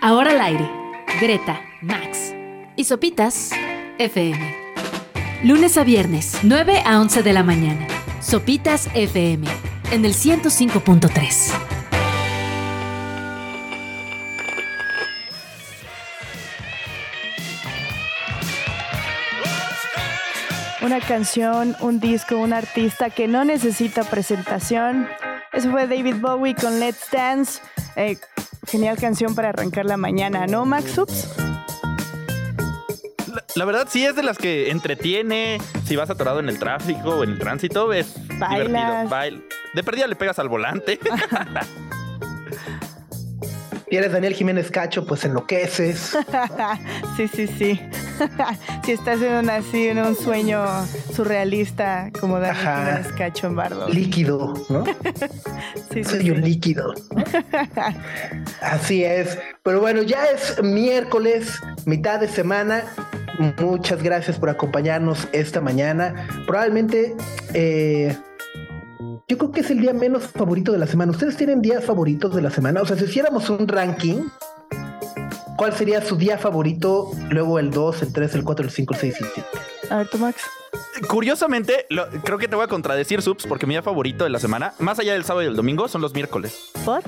Ahora al aire. Greta, Max y Sopitas FM. Lunes a viernes, 9 a 11 de la mañana. Sopitas FM en el 105.3. Una canción, un disco, un artista que no necesita presentación. Eso fue David Bowie con Let's Dance. Eh, genial canción para arrancar la mañana, ¿no, Max Ups? La, la verdad sí es de las que entretiene. Si vas atorado en el tráfico o en el tránsito, es Bailas. divertido. Bail- De perdida le pegas al volante. Y eres Daniel Jiménez Cacho, pues enloqueces. sí, sí, sí. si estás en, un, así, en un sueño surrealista como Daniel Ajá. Jiménez Cacho en Bardo. líquido, ¿no? Sí, sí, Soy un sí. líquido. Así es. Pero bueno, ya es miércoles, mitad de semana. Muchas gracias por acompañarnos esta mañana. Probablemente, eh, yo creo que es el día menos favorito de la semana. ¿Ustedes tienen días favoritos de la semana? O sea, si hiciéramos un ranking, ¿cuál sería su día favorito? Luego el 2, el 3, el 4, el 5, el 6 y el 7. A ver, tú, Max. Curiosamente, lo- creo que te voy a contradecir, Subs, porque mi día favorito de la semana, más allá del sábado y el domingo, son los miércoles. ¿Por?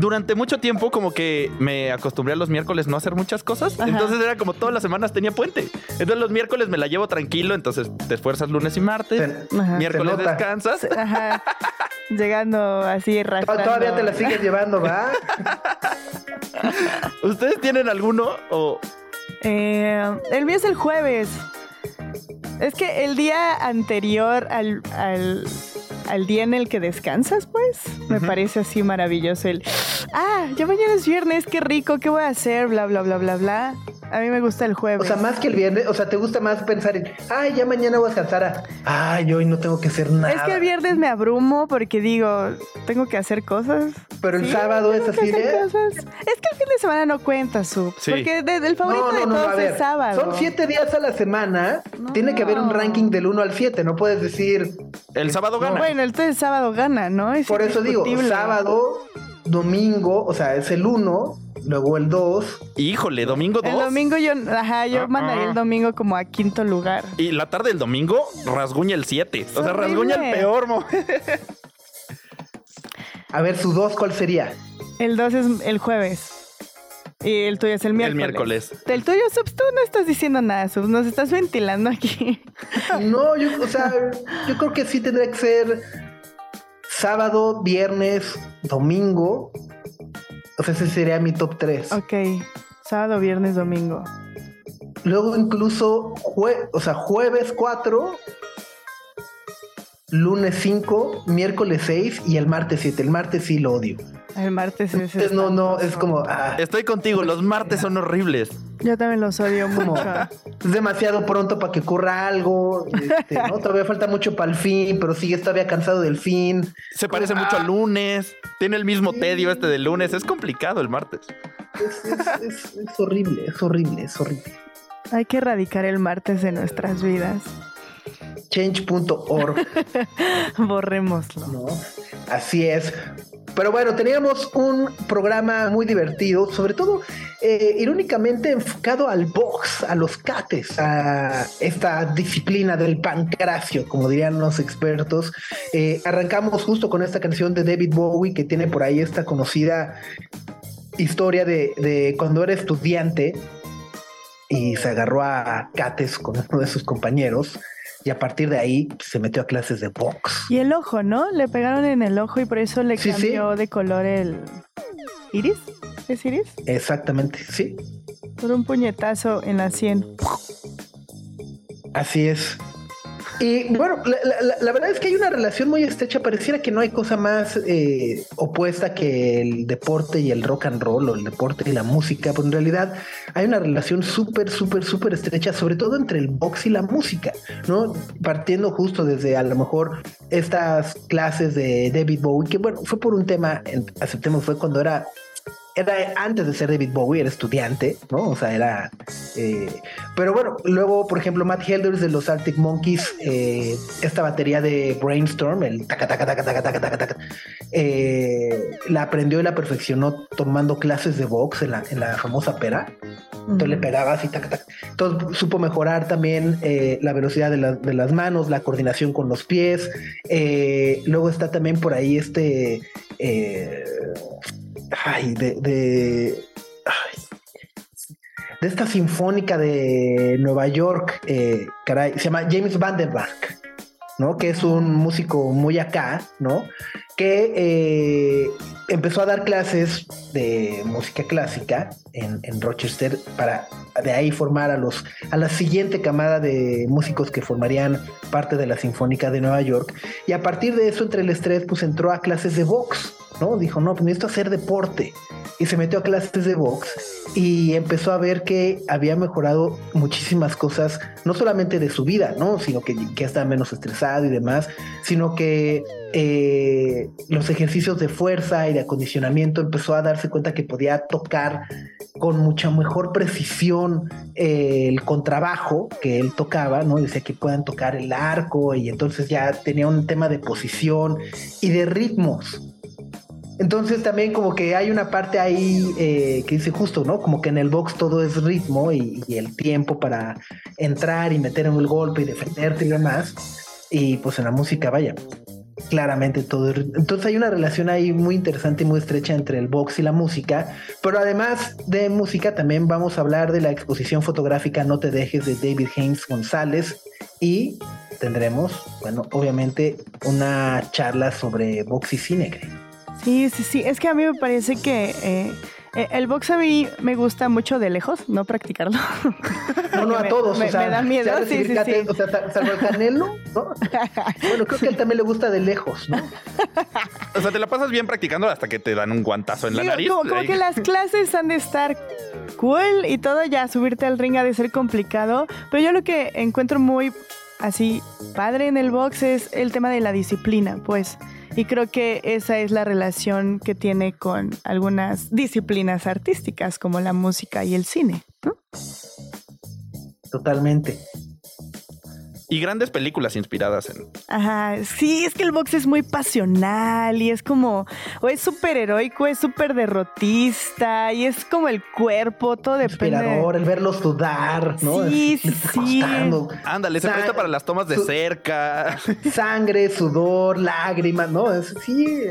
Durante mucho tiempo como que me acostumbré a los miércoles no hacer muchas cosas. Ajá. Entonces era como todas las semanas tenía puente. Entonces los miércoles me la llevo tranquilo. Entonces te esfuerzas lunes y martes. Miércoles descansas. Ajá. Llegando así arrastrando. Todavía te la sigues llevando, ¿va? ¿Ustedes tienen alguno o Eh, el mío es el jueves. Es que el día anterior al, al, al día en el que descansas, pues, me parece así maravilloso el, ah, ya mañana es viernes, qué rico, ¿qué voy a hacer? Bla, bla, bla, bla, bla. A mí me gusta el O jueves. sea, más que el viernes, o sea, te gusta más pensar en, ay, ya mañana voy a descansar. Ay, hoy no tengo que hacer nada. es que el viernes me abrumo porque digo, tengo que hacer cosas. Pero el Sí, sábado es así de. cosas. Es que el fin de semana no cuenta, Sub. Sí. Porque de- el favorito de todos a ver, es sábado. Son siete días a la semana. No. Tiene que haber un ranking del 1 al 7. No puedes decir. el sábado gana? Bueno, entonces sábado gana, ¿no? Es Por eso digo, sábado, domingo, o sea, es el 1, luego el 2. Híjole, domingo 2. El domingo yo, ajá, yo Ah, mandaría ah. el domingo como a quinto lugar. Y la tarde del domingo rasguña el 7. O sea, horrible. rasguña el peor. mo- A ver, su 2, ¿cuál sería? El 2 es el jueves. Y el tuyo es el miércoles. miércoles. El tuyo, Subs, tú no estás diciendo nada, Subs. Nos estás ventilando aquí. No, yo, o sea, yo creo que sí tendría que ser sábado, viernes, domingo. O sea, ese sería mi top 3. ok. Sábado, viernes, domingo. Luego incluso, jue- o sea, jueves 4, lunes 5, miércoles 6 y el martes 7. El martes sí lo odio. El martes es. Entonces, no, no, es como, ah, Estoy contigo, los martes son horribles. Yo también los odio mucho. es demasiado pronto para que ocurra algo. este, ¿no? Todavía falta mucho para el fin, pero sigues todavía cansado del fin. Se parece mucho al lunes. Tiene el mismo tedio este del lunes. Es complicado el martes. Es, es- es- es horrible, es horrible, es horrible. Hay que erradicar el martes de nuestras vidas. Change.org, Borrémoslo. ¿no? Así es. Pero bueno, teníamos un programa muy divertido, sobre todo eh, irónicamente enfocado al box, a los cates, a esta disciplina del pancracio, como dirían los expertos. Eh, arrancamos justo con esta canción de David Bowie que tiene por ahí esta conocida historia de, de cuando era estudiante y se agarró a cates con uno de sus compañeros y a partir de ahí se metió a clases de box. Y el ojo, ¿no? Le pegaron en el ojo y por eso le Sí, sí. cambió de color el iris. ¿Es iris? Exactamente, sí. Por un puñetazo en la sien. Así es. Y bueno, la, la- verdad es que hay una relación muy estrecha. Pareciera que no hay cosa más eh, opuesta que el deporte y el rock and roll o el deporte y la música, pero en realidad hay una relación súper, súper, súper estrecha, sobre todo entre el box y la música, ¿no? Partiendo justo desde a lo mejor estas clases de David Bowie, que bueno, fue por un tema, aceptemos, fue cuando era era antes de ser David Bowie, era estudiante, ¿no? O sea, era... Eh, pero bueno, luego, por ejemplo, Matt Helders de los Arctic Monkeys, eh, esta batería de Brainstorm, el taca, taca, taca, taca, taca, taca, taca, eh, la aprendió y la perfeccionó tomando clases de box en la, en la famosa pera. Entonces le pegaba así, taca, taca. Entonces supo mejorar también la velocidad de, de, las manos, la coordinación con los pies. luego está también por ahí este ay, de, de, de esta sinfónica de Nueva York, eh, caray, se llama James Vandenberg, ¿no? Que es un músico muy acá, ¿no? Que eh, empezó a dar clases de música clásica en, Rochester para de ahí formar a los a la siguiente camada de músicos que formarían parte de la Sinfónica de Nueva York y a partir de eso entre el estrés pues entró a clases de box ¿no? Dijo, no, pues necesito hacer deporte. Y se metió a clases de box y empezó a ver que había mejorado muchísimas cosas, no solamente de su vida, ¿no? Sino que, que estaba menos estresado y demás, sino que eh, los ejercicios de fuerza y de acondicionamiento empezó a darse cuenta que podía tocar con mucha mejor precisión eh, el contrabajo que él tocaba, ¿no? Decía que puedan tocar el arco y entonces ya tenía un tema de posición y de ritmos. Entonces también como que hay una parte ahí eh, que dice justo, ¿no? Como que en el box todo es ritmo y, el tiempo para entrar y meter en el golpe y defenderte y demás. Y pues en la música, vaya, claramente todo. Entonces hay una relación ahí muy interesante y muy estrecha entre el box y la música. Pero además de música, también vamos a hablar de la exposición fotográfica No te dejes de David Haynes González. Y tendremos, bueno, obviamente una charla sobre box y cine. Sí, sí, sí. Es que a mí me parece que eh, eh, el box a mí me gusta mucho de lejos, no practicarlo. No, no, a todos. Me, o sea, me da miedo. Sí, sí, sí. O sea, salvo el Canelo, ¿no? Bueno, creo que a él también le gusta de lejos, ¿no? O sea, te la pasas bien practicando hasta que te dan un guantazo en la nariz. Como, como que las clases han de estar cool y todo, ya subirte al ring ha de ser complicado. Pero yo lo que encuentro muy así padre en el box es el tema de la disciplina, pues. Y creo que esa es la relación que tiene con algunas disciplinas artísticas como la música y el cine. Totalmente. Y grandes películas inspiradas en. Ajá, sí, es que el box es muy pasional y es como, o es súper heroico, es súper derrotista y es como el cuerpo, todo depende. Inspirador, el verlo sudar, ¿no? Sí, sí, sí. Ándale, se presta para las tomas de cerca. Sangre, sudor, lágrimas, ¿no? Es, sí.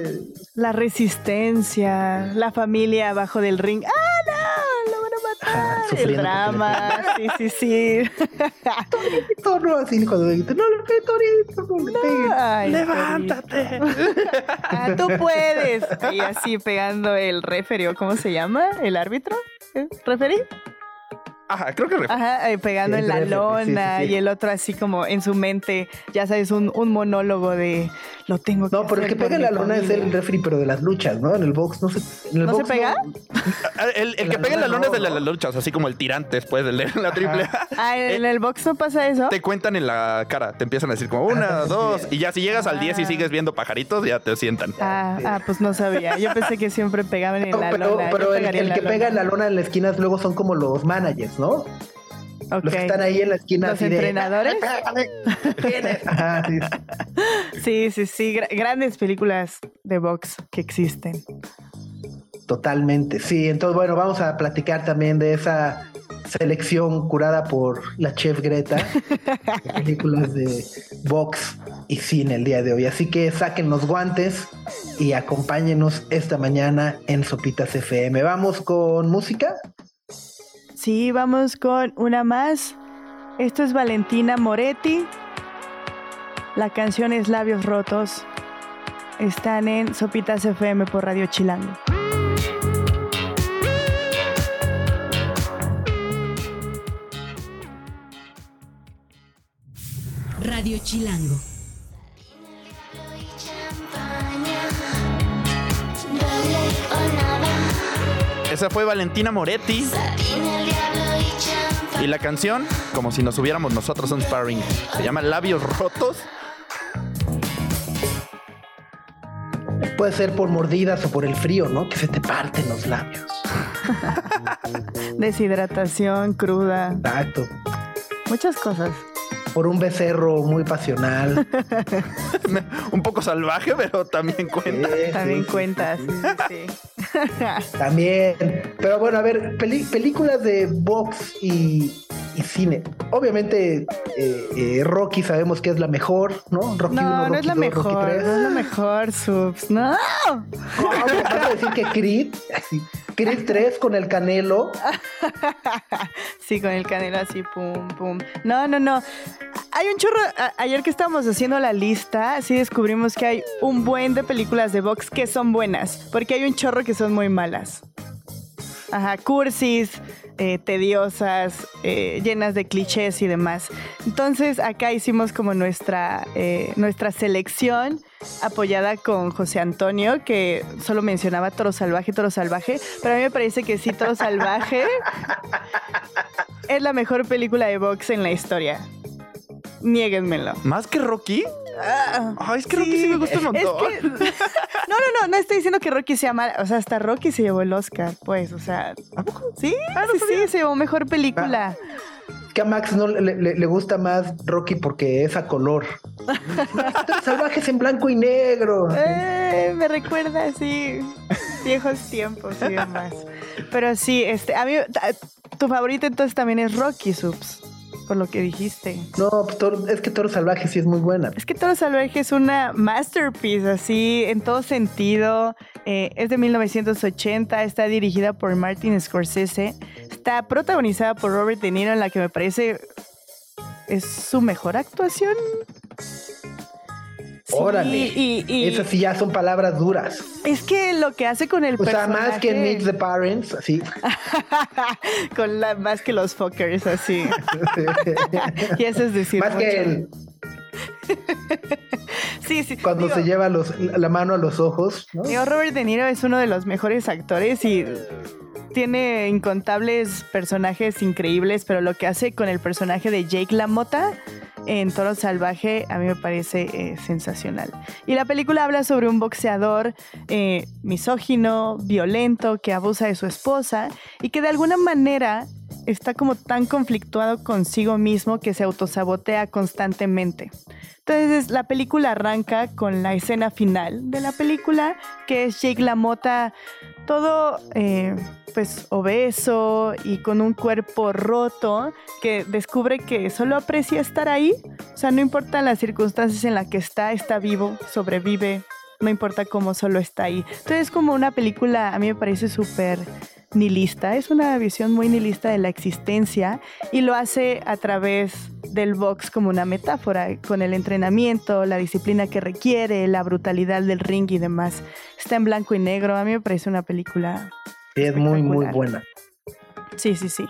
La resistencia, la familia abajo del ring. ¡Ah, no! ¡Lo van a matar! el drama, sí, sí, sí. no, así cuando no le Torito, no le pegues. Levántate. ah, tú puedes. Y así pegando el referee, ¿cómo se llama? ¿El árbitro? ¿Eh? Ajá, creo que Ajá, eh, pegando en la lona y el otro así como en su mente, ya sabes, un, un monólogo de lo tengo que No, pero el que pega en la lona es el referee, pero de las luchas, ¿no? En el box no se. En el ¿No box se pega? Ah, el, el que pega en la lona es de las luchas, así como el tirante después de leer la triple A. Ah, ¿en el box no pasa eso? Te cuentan en la cara, te empiezan a decir como una, dos, y ya si llegas al 10 y sigues viendo pajaritos, ya te sientan. Ah, ah, pues no sabía. Yo pensé que siempre pegaban en la pero, lona. Pero el, pegaría el en la que lona. pega en la lona en la esquina luego son como los managers, ¿no? Ok. Los que están ahí en la esquina. ¿Los de, entrenadores? ¿Quiénes? Ajá, sí. Sí, sí, sí. gra- grandes películas de box que existen. Totalmente, sí. Entonces, bueno, vamos a platicar también de esa selección curada por la chef Greta de películas de box y cine el día de hoy. Así que saquen los guantes y acompáñenos esta mañana en Sopitas FM. Vamos con música. Sí, vamos con una más. Esto es Valentina Moretti. La canción es Labios Rotos. Están en Sopitas FM por Radio Chilango. Radio Chilango. Esa fue Valentina Moretti. Y la canción, como si nos hubiéramos nosotros un sparring, se llama Labios Rotos. Puede ser por mordidas o por el frío, ¿no? Que se te parten los labios. Deshidratación, cruda, Exacto. muchas cosas. Por un becerro muy pasional. Un poco salvaje, pero también cuenta. Sí, También sí, cuenta, sí, sí. También. Pero bueno, a ver, peli- películas de box y, y cine. Obviamente, eh, eh, Rocky sabemos que es la mejor, ¿no? Rocky No, 1, no Rocky es la 2, mejor, Rocky 3. no es la mejor, Subs. No. ¿Cómo vas a decir que Creed? Creed 3 con el Canelo. Sí, con el canelo así, pum, pum. No, no, no. Hay un chorro. ayer que estábamos haciendo la lista, sí descubrimos que hay un buen de películas de box que son buenas. Porque hay un chorro que son muy malas. Ajá, cursis, eh, tediosas, eh, llenas de clichés y demás. Entonces, acá hicimos como nuestra, eh, nuestra selección apoyada con José Antonio, que solo mencionaba Toro Salvaje, Toro Salvaje, pero a mí me parece que sí, Toro Salvaje es la mejor película de box en la historia. Niéguenmelo. ¿Más que Rocky? Ah, Ay, es que Rocky sí me gusta un es que- no, no, no, no estoy diciendo que Rocky sea mal. O sea, hasta Rocky se llevó el Oscar, pues, o sea. ¿A poco? Sí, sí, sí, se llevó mejor película. Que a Max no le, le- le gusta más Rocky porque es a color. Salvajes en blanco y negro. Eh, me recuerda así viejos tiempos y demás. Pero sí, este, a mí tu favorito entonces también es Rocky Subs, por lo que dijiste. No, pues, Toro- es que Toro Salvaje sí es muy buena. Es que Toro Salvaje es una masterpiece, así, en todo sentido. Eh, es de 1980, está dirigida por Martin Scorsese, está protagonizada por Robert De Niro, en la que me parece es su mejor actuación. Órale. y, y- Esas sí ya son palabras duras. es que lo que hace con el O sea, personaje... más que Meet the Parents, así. con la, más que los fuckers, así. y eso es decir más que mucho. Sí, sí. cuando digo- se lleva los, la mano a los ojos, ¿no? Digo, Robert De Niro es uno de los mejores actores y tiene incontables personajes increíbles, pero lo que hace con el personaje de Jake LaMotta en Toro Salvaje a mí me parece eh, sensacional. Y la película habla sobre un boxeador eh, misógino, violento, que abusa de su esposa y que de alguna manera está como tan conflictuado consigo mismo que se autosabotea constantemente. Entonces la película arranca con la escena final de la película, que es Jake LaMotta todo eh, pues obeso y con un cuerpo roto, que descubre que solo aprecia estar ahí. O sea, no importa las circunstancias en las que está, está vivo, sobrevive, no importa cómo solo está ahí. Entonces es como una película, a mí me parece súper nihilista, es una visión muy nihilista de la existencia y lo hace a través del box como una metáfora, con el entrenamiento, la disciplina que requiere, la brutalidad del ring y demás. Está en blanco y negro, a mí me parece una película... Sí, es muy, muy buena. Sí, sí, sí.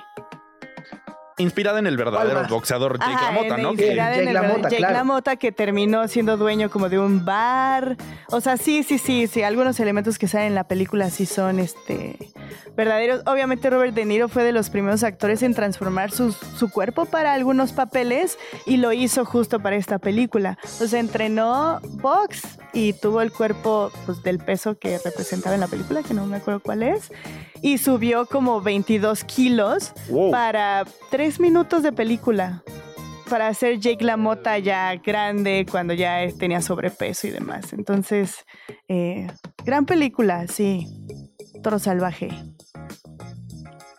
Inspirada en el verdadero boxeador Jake Ajá, LaMotta, en- ¿no? inspirada Jake en el LaMotta, Jake claro. LaMotta que terminó siendo dueño como de un bar. O sea, sí, sí, sí, sí. Algunos elementos que salen en la película sí son este verdaderos. Obviamente Robert De Niro fue de los primeros actores en transformar su, su cuerpo para algunos papeles y lo hizo justo para esta película. O sea, entrenó box y tuvo el cuerpo pues, del peso que representaba en la película, que no me acuerdo cuál es. Y subió como 22 kilos Wow. para tres minutos de película. Para hacer Jake LaMotta ya grande, cuando ya tenía sobrepeso y demás. Entonces, eh, gran película, sí. Toro Salvaje.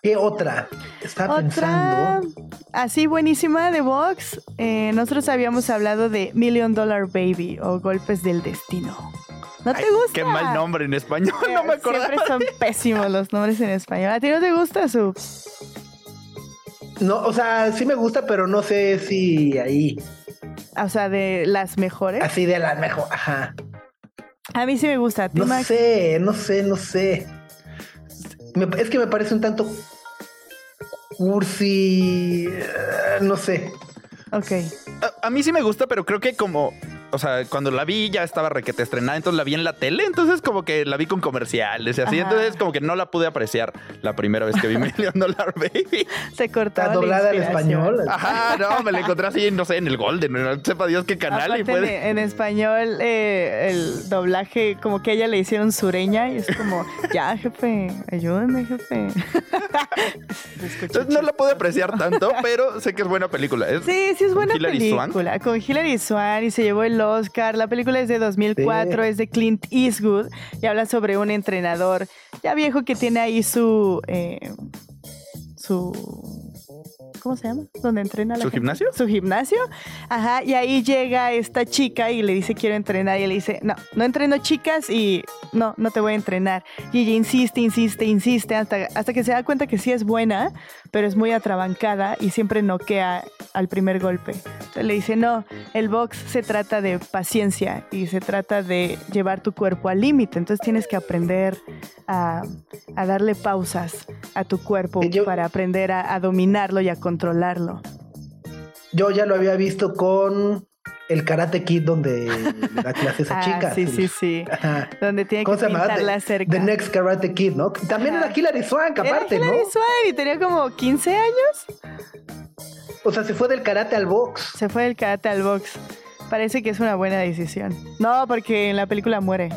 ¿Qué otra? Estaba Otra, pensando. así buenísima de Vox. eh, nosotros habíamos hablado de Million Dollar Baby o Golpes del Destino. ¿No te Ay, gusta? Qué mal nombre en español, Eh, no me acuerdo. Siempre son pésimos los nombres en español. ¿A ti no te gusta, Sub? No, o sea, sí me gusta, pero no sé si ahí. O sea, de las mejores. Así de la mejor. Ajá. A mí sí me gusta. ¿A ti, No Max? sé, no sé, no sé. Me- es que me parece un tanto cursi. eh, no sé. Ok. A, a mí sí me gusta, pero creo que como o sea, cuando la vi ya estaba requete estrenada, entonces la vi en la tele, entonces como que la vi con comerciales y así, Ajá. entonces como que no la pude apreciar la primera vez que vi Million Dollar Baby. Se cortaba Está la doblada al español. Ajá, no, me la encontré así, no sé, en el Golden, no sepa Dios qué canal y Aparte fue de- de- en español eh, el doblaje como que a ella le hicieron sureña y es como ya jefe ayúdame jefe Entonces no la pude apreciar tanto, pero sé que es buena película. Es- Sí, sí es buena Hilary película. Con Hilary Swank y se llevó el Oscar. La película es de 2004, Sí. es de Clint Eastwood y habla sobre un entrenador ya viejo que tiene ahí su... eh, su... ¿Cómo se llama? ¿Dónde entrena la ¿Su gente? gimnasio? Su gimnasio. Ajá. Y ahí llega esta chica y le dice quiero entrenar. Y él le dice, no, no entreno chicas y no, no te voy a entrenar. Y ella insiste, insiste, insiste hasta, hasta que se da cuenta que sí es buena, pero es muy atrabancada y siempre noquea al primer golpe. Entonces le dice, no, el box se trata de paciencia y se trata de llevar tu cuerpo al límite. Entonces tienes que aprender a, a darle pausas a tu cuerpo yo- para aprender a, a dominarlo y a controlarlo. Yo ya lo había visto con el Karate Kid donde le da clases a Ah, chicas. sí, sí, sí. Ajá. Donde tiene que pintarla cerca. The Next Karate Kid, ¿no? También Ajá. era Hilary Swank, Era aparte, ¿no? Hilary Swank y tenía como 15 años. O sea, se fue del karate al box. Se fue del karate al box. Parece que es una buena decisión. No, porque en la película muere.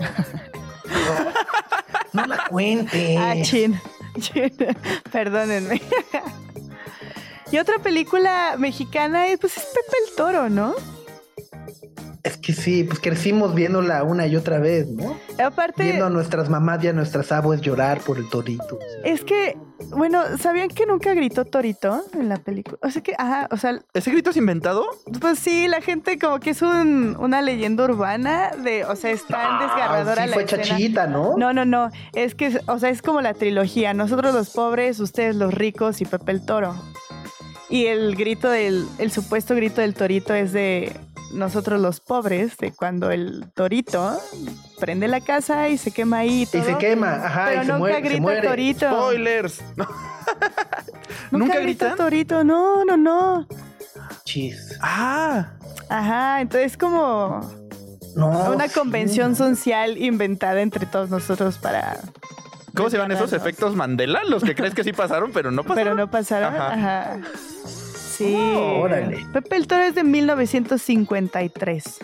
No la cuentes. Ah, chin. Chin. Perdónenme. Y otra película mexicana es, pues, es Pepe el Toro, ¿no? Es que sí, pues crecimos viéndola una y otra vez, ¿no? Aparte, Viendo a nuestras mamás y a nuestras abuelas llorar por el torito. es que, bueno, ¿sabían que nunca gritó Torito en la película? O sea que, ajá, o sea, ¿Ese grito es inventado? Pues sí, la gente como que es un- una leyenda urbana de, o sea, es tan desgarradora Ah, sí la fue escena. chachita, ¿no? No, no, no, es que, o sea, es como la trilogía, nosotros los pobres, ustedes los ricos y Pepe el Toro. Y el grito del, el supuesto grito del torito es de nosotros los pobres, de cuando el torito prende la casa y se quema ahí y se quema, ajá, Pero y se nunca muere, se grita muere. torito. Spoilers. No. Nunca, ¿Nunca grita torito, no, no, no. Chis. Ah, Ajá, entonces como No. una sí. convención social inventada entre todos nosotros para... ¿cómo se llaman esos efectos Mandela? Los que crees que sí pasaron, pero no pasaron. Pero no pasaron. Ajá. Ajá. Sí. Oh, órale. Pepe el Toro es de 1953.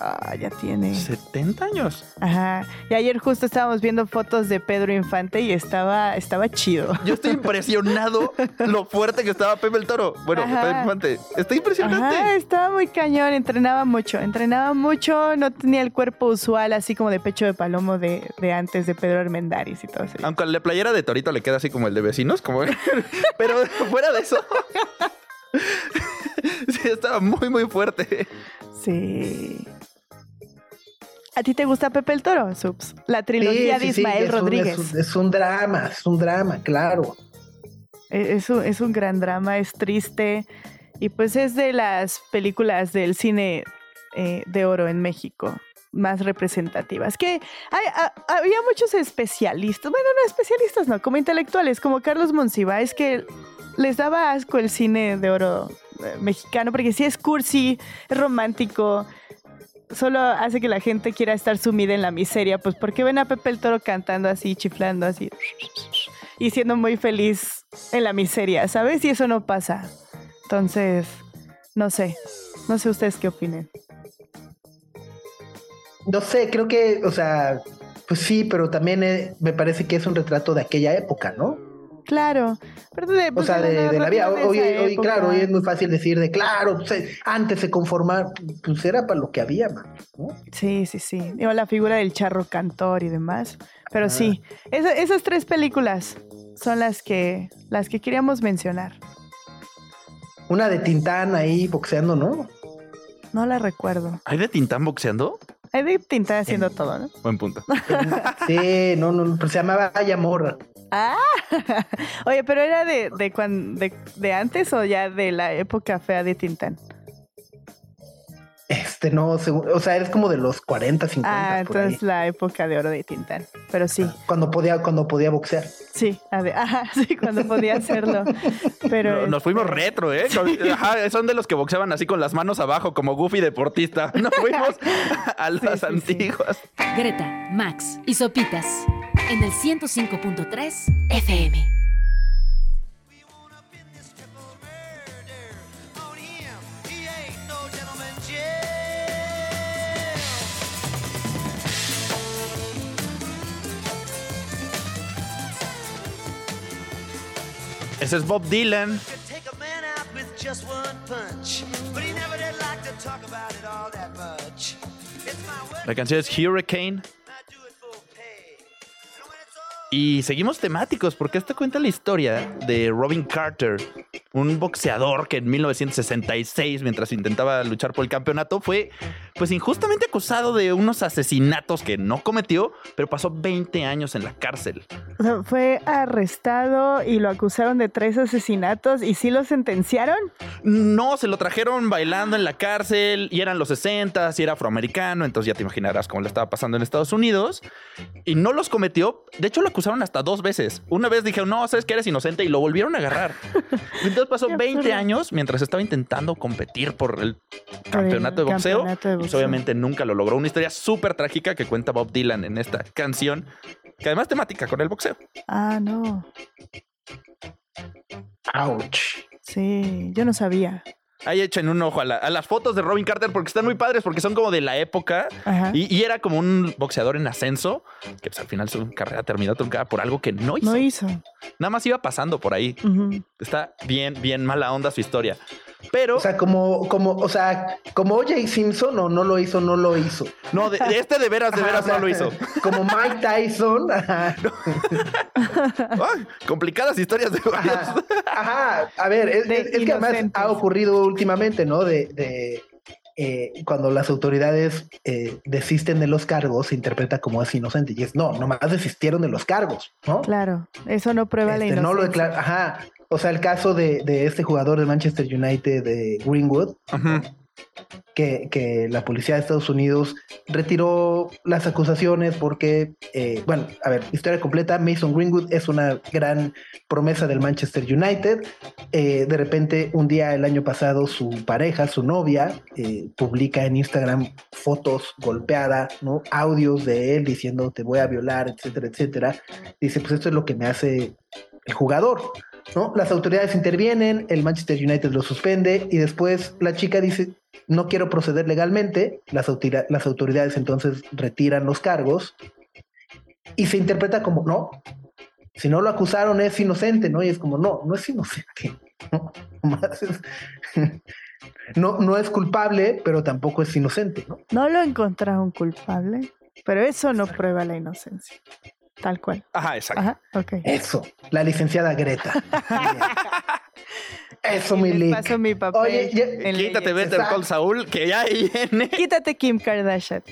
Ah, ya tiene. 70 años. Ajá. Y ayer justo estábamos viendo fotos de Pedro Infante y estaba, estaba chido. Yo estoy impresionado lo fuerte que estaba Pepe el Toro. Bueno, Ajá. Pepe Infante. Está impresionante. Ajá, estaba muy cañón, entrenaba mucho, entrenaba mucho, no tenía el cuerpo usual así como de pecho de palomo de, de antes de Pedro Armendáriz y todo eso. Aunque la playera de Torito le queda así como el de vecinos, como pero fuera de eso. sí, estaba muy, muy fuerte. Sí. ¿A ti te gusta Pepe el Toro, Subs? La trilogía Sí, de sí, Ismael es un- Rodríguez. es, un, es un drama, es un drama, claro. E- Es un, es un gran drama, es triste. Y pues es de las películas del cine eh, de oro en México más representativas. Que hay- a- había muchos especialistas, bueno, no especialistas, no, como intelectuales, como Carlos Monsiváis, que les daba asco el cine de oro eh, mexicano, porque sí es cursi, es romántico, solo hace que la gente quiera estar sumida en la miseria, pues porque ven a Pepe el Toro cantando así, chiflando así, y siendo muy feliz en la miseria, ¿sabes? Y eso no pasa. Entonces, no sé, no sé ustedes qué opinen. No sé, creo que, o sea, pues sí, pero también eh, me parece que es un retrato de aquella época, ¿no? Claro, pero de, O pues, sea, de, de la vida. Hoy, época. claro, hoy es muy fácil decir de, claro, pues, eh, antes se conformaba, pues era para lo que había, man, ¿no? Sí, sí, sí. Digo, la figura del charro cantor y demás. Pero Ah. sí, esa- esas tres películas son las que, las que queríamos mencionar. Una de Tintán ahí boxeando, ¿no? No la recuerdo. ¿Hay de Tintán boxeando? Hay de Tintán haciendo todo, ¿no? Buen punto. Sí, no, no, pero se llamaba Ay Amor. Ah, oye, pero era de, de, cuan- de, de antes o ya de la época fea de Tintán. Es- Este, no, o sea, eres como de los 40, 50. Ah, entonces la época de oro de Tintán. Pero sí. Cuando podía, cuando podía boxear. Sí, ajá, sí, cuando podía hacerlo. Pero nos fuimos este, retro, ¿eh? Ajá, son de los que boxeaban así con las manos abajo, como Goofy deportista. Nos fuimos a las antiguas. Greta, Max y Sopitas en el 105.3 FM. Ese es Bob Dylan. La canción es Hurricane. Y seguimos temáticos porque esta cuenta la historia de Robin Carter, un boxeador que en 1966, mientras intentaba luchar por el campeonato, fue pues injustamente acusado de unos asesinatos que no cometió, pero pasó 20 años en la cárcel. O sea, fue arrestado y lo acusaron de tres asesinatos y sí lo sentenciaron. No, se lo trajeron bailando en la cárcel y eran los 60 y era afroamericano, entonces ya te imaginarás cómo le estaba pasando en Estados Unidos y no los cometió. De hecho, lo acusaron hasta dos veces. Una vez dijeron, no, sabes que eres inocente y lo volvieron a agarrar. Entonces pasó 20 años mientras estaba intentando competir por el campeonato, de, boxeo, Y obviamente nunca lo logró. Una historia súper trágica que cuenta Bob Dylan en esta canción, que además temática con el boxeo. Ah, no. Ouch. Sí, yo no sabía. Ahí echen un ojo a, las fotos de Robin Carter porque están muy padres, porque son como de la época. Y, era como un boxeador en ascenso, que pues, al final su carrera terminó truncada por algo que no hizo. No hizo. Nada más iba pasando por ahí. Está bien, bien mala onda su historia. Pero. O sea, como, como, o sea, como OJ Simpson o no lo hizo, no lo hizo. No, de, este de veras, de veras no lo hizo. Como Mike Tyson. complicadas historias de Ajá. Ajá. A ver, es, que además ha ocurrido últimamente, ¿no? De, eh, cuando las autoridades eh, desisten de los cargos, se interpreta como es inocente. Y es no, nomás desistieron de los cargos, ¿no? Claro, eso no prueba la inocencia. No lo declara, ajá. O sea, el caso de, este jugador de Manchester United, de Greenwood, Que, la policía de Estados Unidos retiró las acusaciones porque, eh, bueno, a ver, historia completa, Mason Greenwood es una gran promesa del Manchester United. Eh, de repente, un día el año pasado, su pareja, su novia, eh, publica en Instagram fotos golpeada, ¿no? Audios de él diciendo te voy a violar, etcétera, etcétera. Dice, pues esto es lo que me hace el jugador. ¿no? Las autoridades intervienen, el Manchester United lo suspende y después la chica dice, no quiero proceder legalmente, las, las autoridades entonces retiran los cargos y se interpreta como, no, si no lo acusaron es inocente, ¿no? Y es como, no, no es inocente, no, no es culpable, pero tampoco es inocente, ¿no? No lo encontraron culpable, pero eso no prueba la inocencia. Tal cual. Ajá, exacto. Ajá, okay. Eso, la licenciada Greta. Eso, mi link. Paso mi papel. Oye, quítate Better Call Saúl, que ya viene. Quítate Kim Kardashian.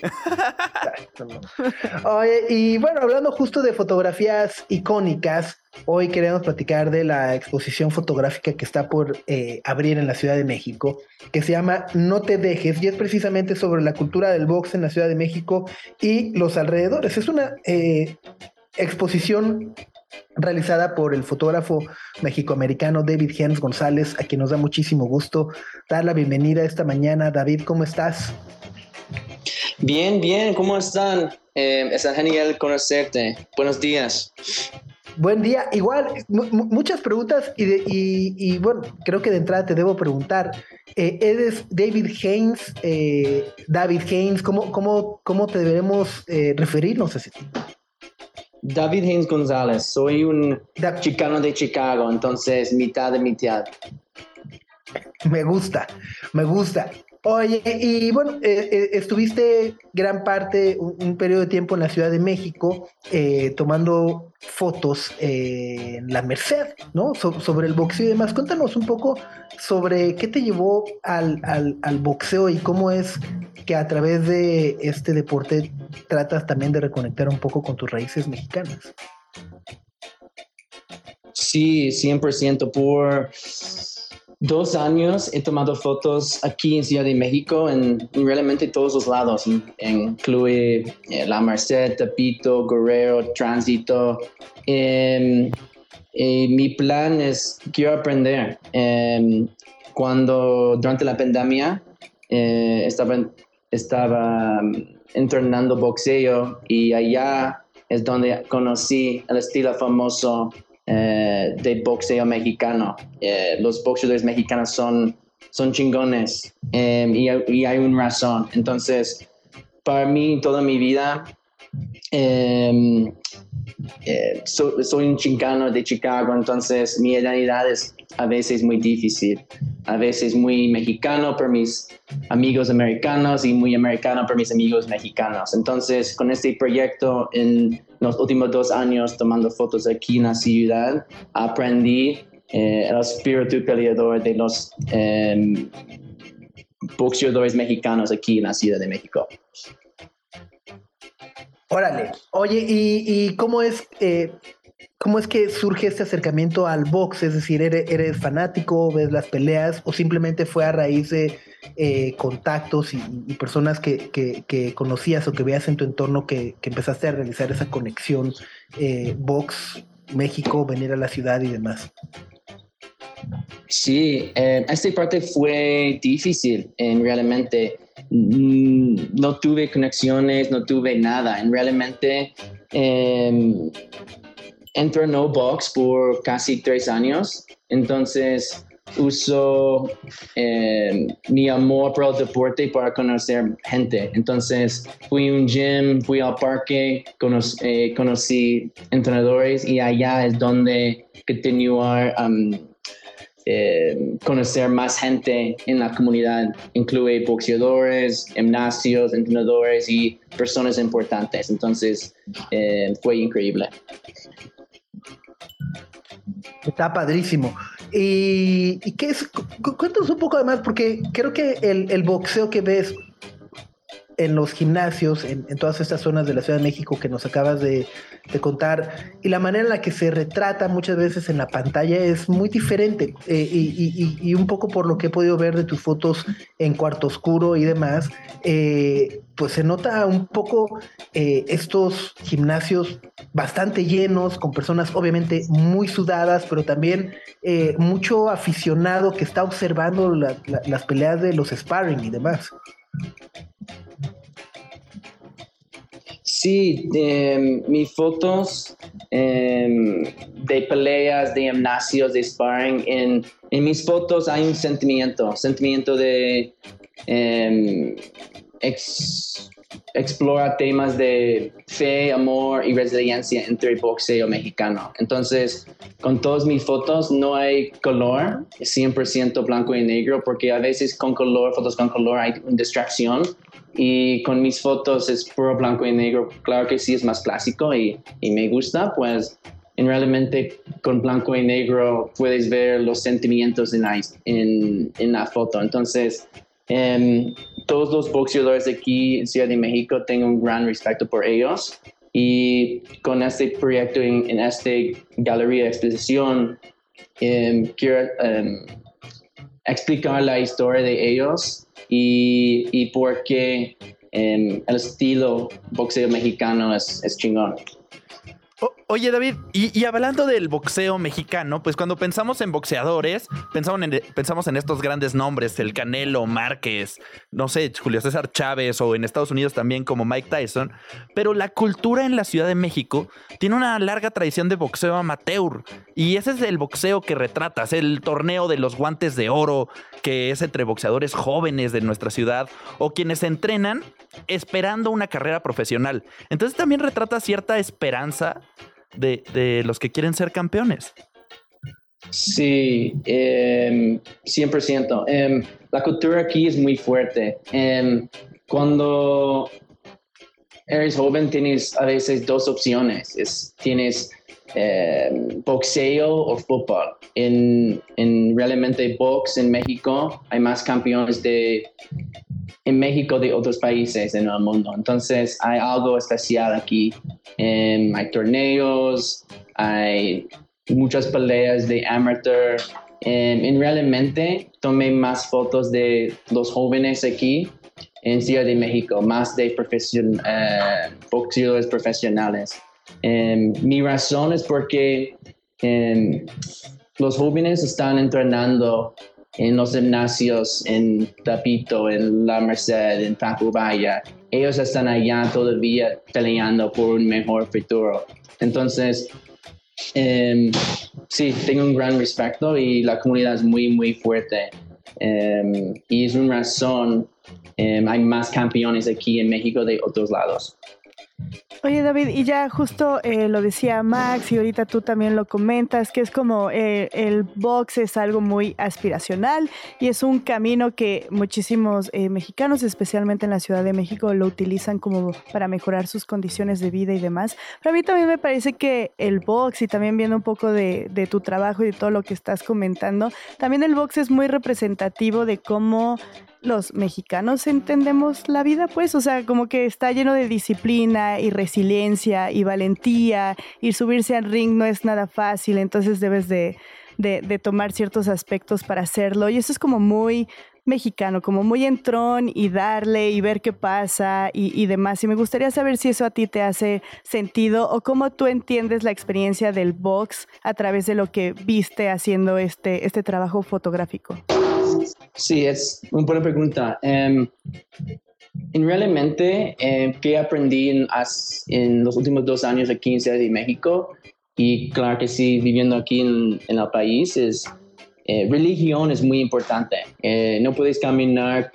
Oye, y bueno, hablando justo de fotografías icónicas, hoy queremos platicar de la exposición fotográfica que está por eh, abrir en la Ciudad de México, que se llama No te dejes, y es precisamente sobre la cultura del box en la Ciudad de México y los alrededores. Es una eh, exposición realizada por el fotógrafo mexicoamericano David Jens González, a quien nos da muchísimo gusto dar la bienvenida esta mañana. David, ¿cómo estás? Bien, bien, ¿cómo están? Eh, está genial conocerte. Buenos días. Buen día. Igual, muchas preguntas y, bueno, creo que de entrada te debo preguntar. Eh, ¿Eres David Haynes? Eh, David Haynes, ¿cómo, cómo, cómo te debemos eh, referirnos a ese tipo? David Haynes González, soy un chicano de Chicago, entonces mitad de mitad. Me gusta, me gusta. Oye, y bueno, eh, eh, estuviste gran parte, un, periodo de tiempo en la Ciudad de México, eh, tomando fotos en la Merced, ¿no? sobre el boxeo y demás. Cuéntanos un poco sobre qué te llevó al, al boxeo y cómo es que a través de este deporte tratas también de reconectar un poco con tus raíces mexicanas. Sí, 100% por dos años he tomado fotos aquí en Ciudad de México en, realmente todos los lados. Incluye eh, La Merced, Tepito, Guerrero, Tránsito. Em, mi plan es, quiero aprender. Em, cuando durante la pandemia eh, estaba, estaba mm, entrenando boxeo y allá es donde conocí el estilo famoso eh, de boxeo mexicano. Eh, los boxeadores mexicanos son, son chingones em, y, y, hay una razón. Entonces, para mí, toda mi vida, em, eh, soy un chingano de Chicago, entonces mi identidad es a veces muy difícil, a veces muy mexicano por mis amigos americanos y muy americano por mis amigos mexicanos. Entonces, con este proyecto los últimos dos años tomando fotos aquí en la ciudad, aprendí eh, el espíritu peleador de los em, boxeadores mexicanos aquí en la Ciudad de México. Órale. Oye, ¿y, cómo es eh, cómo es que surge este acercamiento al box? Es decir, ¿eres, fanático, ves las peleas o simplemente fue a raíz de eh, contactos y, personas que, conocías o que veías en tu entorno que, empezaste a realizar esa conexión eh, box México, venir a la ciudad y demás? Sí, esta parte fue difícil en realmente Mm, no tuve conexiones, no tuve nada. En realmente eh, en No Box por casi tres años. Entonces uso em, mi amor por el deporte para conocer gente. Entonces fui a un gym, fui al parque, eh, conocí entrenadores y allá es donde continuar um, eh, conocer más gente en la comunidad. Incluye boxeadores, gimnasios, entrenadores y personas importantes. Entonces, eh, fue increíble. Está padrísimo. ¿Y, qué es? Cuéntanos un poco además, porque creo que el, el boxeo que ves en los gimnasios, en, todas estas zonas de la Ciudad de México que nos acabas de, contar, y la manera en la que se retrata muchas veces en la pantalla es muy diferente. Eh, y, un poco por lo que he podido ver de tus fotos en cuarto oscuro y demás, eh, pues se nota un poco eh, estos gimnasios bastante llenos, con personas obviamente muy sudadas, pero también mucho aficionado que está observando las peleas de los sparring y demás. Sí, mis fotos em, de peleas, de gimnasios, de sparring, en, en, mis fotos hay un sentimiento, sentimiento de em, explora temas de fe, amor y resiliencia entre boxeo mexicano. Entonces, con todas mis fotos no hay color, 100% blanco y negro, porque a veces con color, fotos con color hay una distracción y con mis fotos es puro blanco y negro. Claro que sí es más clásico y, y me gusta, pues en realmente con blanco y negro puedes ver los sentimientos en la, en, en la foto. Entonces, em, todos los boxeadores de aquí en Ciudad de México tengo un gran respeto por ellos y con este proyecto en, en esta galería de exposición em, quiero em, explicar la historia de ellos y, y porque em, el estilo boxeo mexicano es, es chingón oye, David, y, hablando del boxeo mexicano, pues cuando pensamos en boxeadores, pensamos en, pensamos en estos grandes nombres, el Canelo, Márquez, no sé, Julio César Chávez o en Estados Unidos también como Mike Tyson, pero la cultura en la Ciudad de México tiene una larga tradición de boxeo amateur y ese es el boxeo que retratas, el torneo de los guantes de oro, que es entre boxeadores jóvenes de nuestra ciudad o quienes entrenan esperando una carrera profesional. Entonces también retrata cierta esperanza de, los que quieren ser campeones. Sí, 100%. Em, em, la cultura aquí es muy fuerte. Em, cuando eres joven tienes a veces dos opciones. Es, tienes boxeo o fútbol. En, en realmente box en México hay más campeones de en México de otros países en el mundo. Entonces hay algo especial aquí. hay torneos, hay muchas peleas de amateur em, en realmente tomé más fotos de los jóvenes aquí en Ciudad de México, más de profesion, eh, boxeadores profesionales. Em, mi razón es porque em, los jóvenes están entrenando en los gimnasios en Tapito, en La Merced, en Tacubaya. Ellos están allá todavía peleando por un mejor futuro. Entonces, em, sí, tengo un gran respeto y la comunidad es muy, muy fuerte. y es una razón Em, hay más campeones aquí en México de otros lados. Oye David, y ya justo eh, lo decía Max y ahorita tú también lo comentas, que es como eh, el box es algo muy aspiracional y es un camino que muchísimos eh, mexicanos, especialmente en la Ciudad de México, lo utilizan como para mejorar sus condiciones de vida y demás. Pero a mí también me parece que el box y también viendo un poco de, de tu trabajo y de todo lo que estás comentando, también el box es muy representativo de cómo los mexicanos entendemos la vida, pues, o sea, como que está lleno de disciplina y resiliencia y valentía y subirse al ring no es nada fácil, entonces debes de, tomar ciertos aspectos para hacerlo y eso es como muy mexicano, como muy entrón y darle y ver qué pasa y, y, demás. Y me gustaría saber si eso a ti te hace sentido o cómo tú entiendes la experiencia del box a través de lo que viste haciendo este, este trabajo fotográfico. Sí, es una buena pregunta. Um, en realmente, eh, que aprendí en, en, los últimos dos años aquí en Ciudad de México, y claro que sí, viviendo aquí en, en el país, es eh, religión es muy importante. Eh, no puedes caminar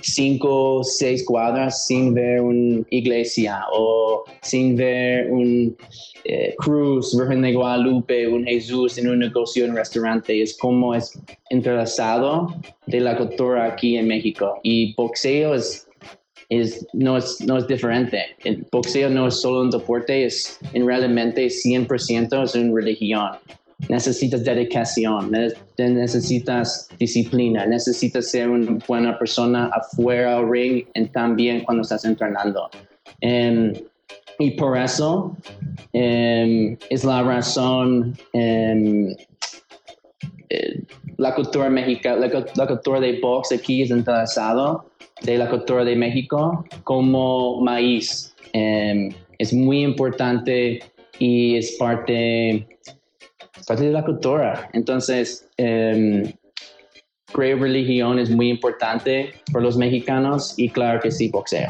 cinco, seis cuadras sin ver una iglesia o sin ver un eh, cruz, Virgen de Guadalupe, un Jesús en un negocio, un restaurante. Es como es entrelazado de la cultura aquí en México. Y boxeo es, es, no, es, no es diferente. El boxeo no es solo un deporte, es en realmente 100% es una religión necesitas dedicación, necesitas disciplina, necesitas ser una buena persona afuera del ring y también cuando estás entrenando. Em, y por eso em, es la razón em, eh, la cultura mexicana, la, cultura de box aquí es interesado de la cultura de México como maíz. es muy importante y es parte parte de la cultura. Entonces, eh, creo religión es muy importante por los mexicanos y claro que sí, boxeo.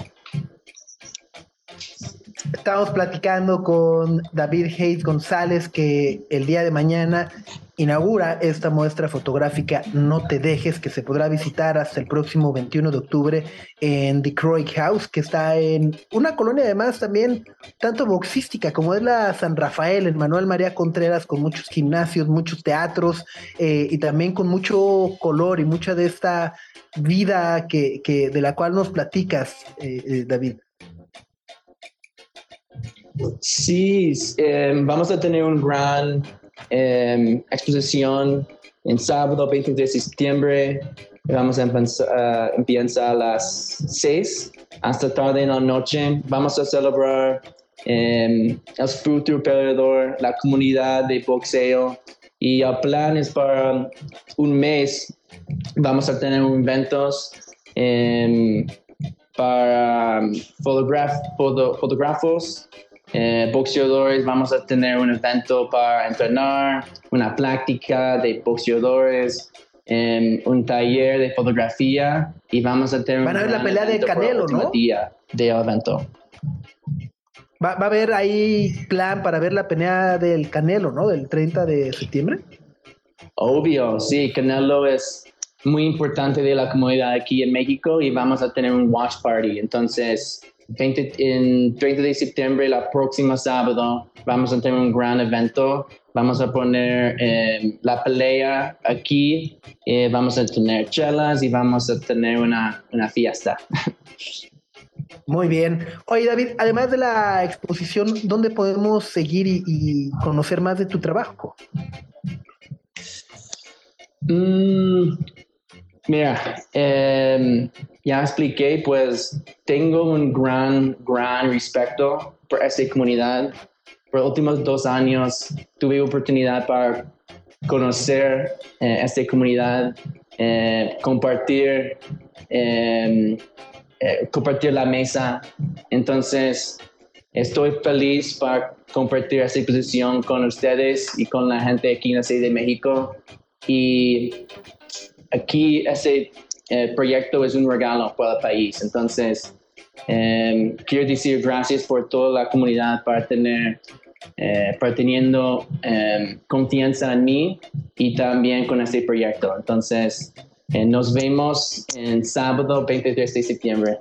Estamos platicando con David Hayes González que el día de mañana inaugura esta muestra fotográfica No te dejes, que se podrá visitar hasta el próximo 21 de octubre en The Croy House, que está en una colonia además también tanto boxística como es la San Rafael, en Manuel María Contreras, con muchos gimnasios, muchos teatros eh, y también con mucho color y mucha de esta vida que, de la cual nos platicas, eh, eh, David. Sí, vamos a tener un gran Em, exposición en sábado 20 de septiembre. Vamos a empezar, empieza a las 6 hasta tarde en la noche. Vamos a celebrar em, el futuro peleador, la comunidad de boxeo. Y el plan es para un mes. Vamos a tener eventos para fotógrafos eh, boxeadores, vamos a tener un evento para entrenar, una práctica de boxeadores, em, un taller de fotografía y vamos a tener... Van a ver la pelea de Canelo, ¿no? Día de evento. Va, va, a haber ahí plan para ver la pelea del Canelo, ¿no? Del 30 de septiembre. Obvio, sí, Canelo es muy importante de la comunidad aquí en México y vamos a tener un watch party. Entonces, 20, en 30 de septiembre, la próxima sábado, vamos a tener un gran evento. Vamos a poner eh, la pelea aquí, eh, vamos a tener chelas y vamos a tener una, una fiesta. Muy bien. Oye, David, además de la exposición, ¿dónde podemos seguir y, conocer más de tu trabajo? Mm, Mira, em, ya expliqué, pues tengo un gran, gran respeto por esta comunidad. Por los últimos dos años tuve oportunidad para conocer eh, esta comunidad, eh, compartir, em, eh, compartir la mesa. Entonces, estoy feliz para compartir esta exposición con ustedes y con la gente aquí en la Ciudad de México. Y aquí ese proyecto es un regalo para el país. Entonces, em, quiero decir gracias por toda la comunidad para tener eh, para teniendo em, confianza en mí y también con este proyecto. Entonces, eh, nos vemos en sábado 23 de septiembre.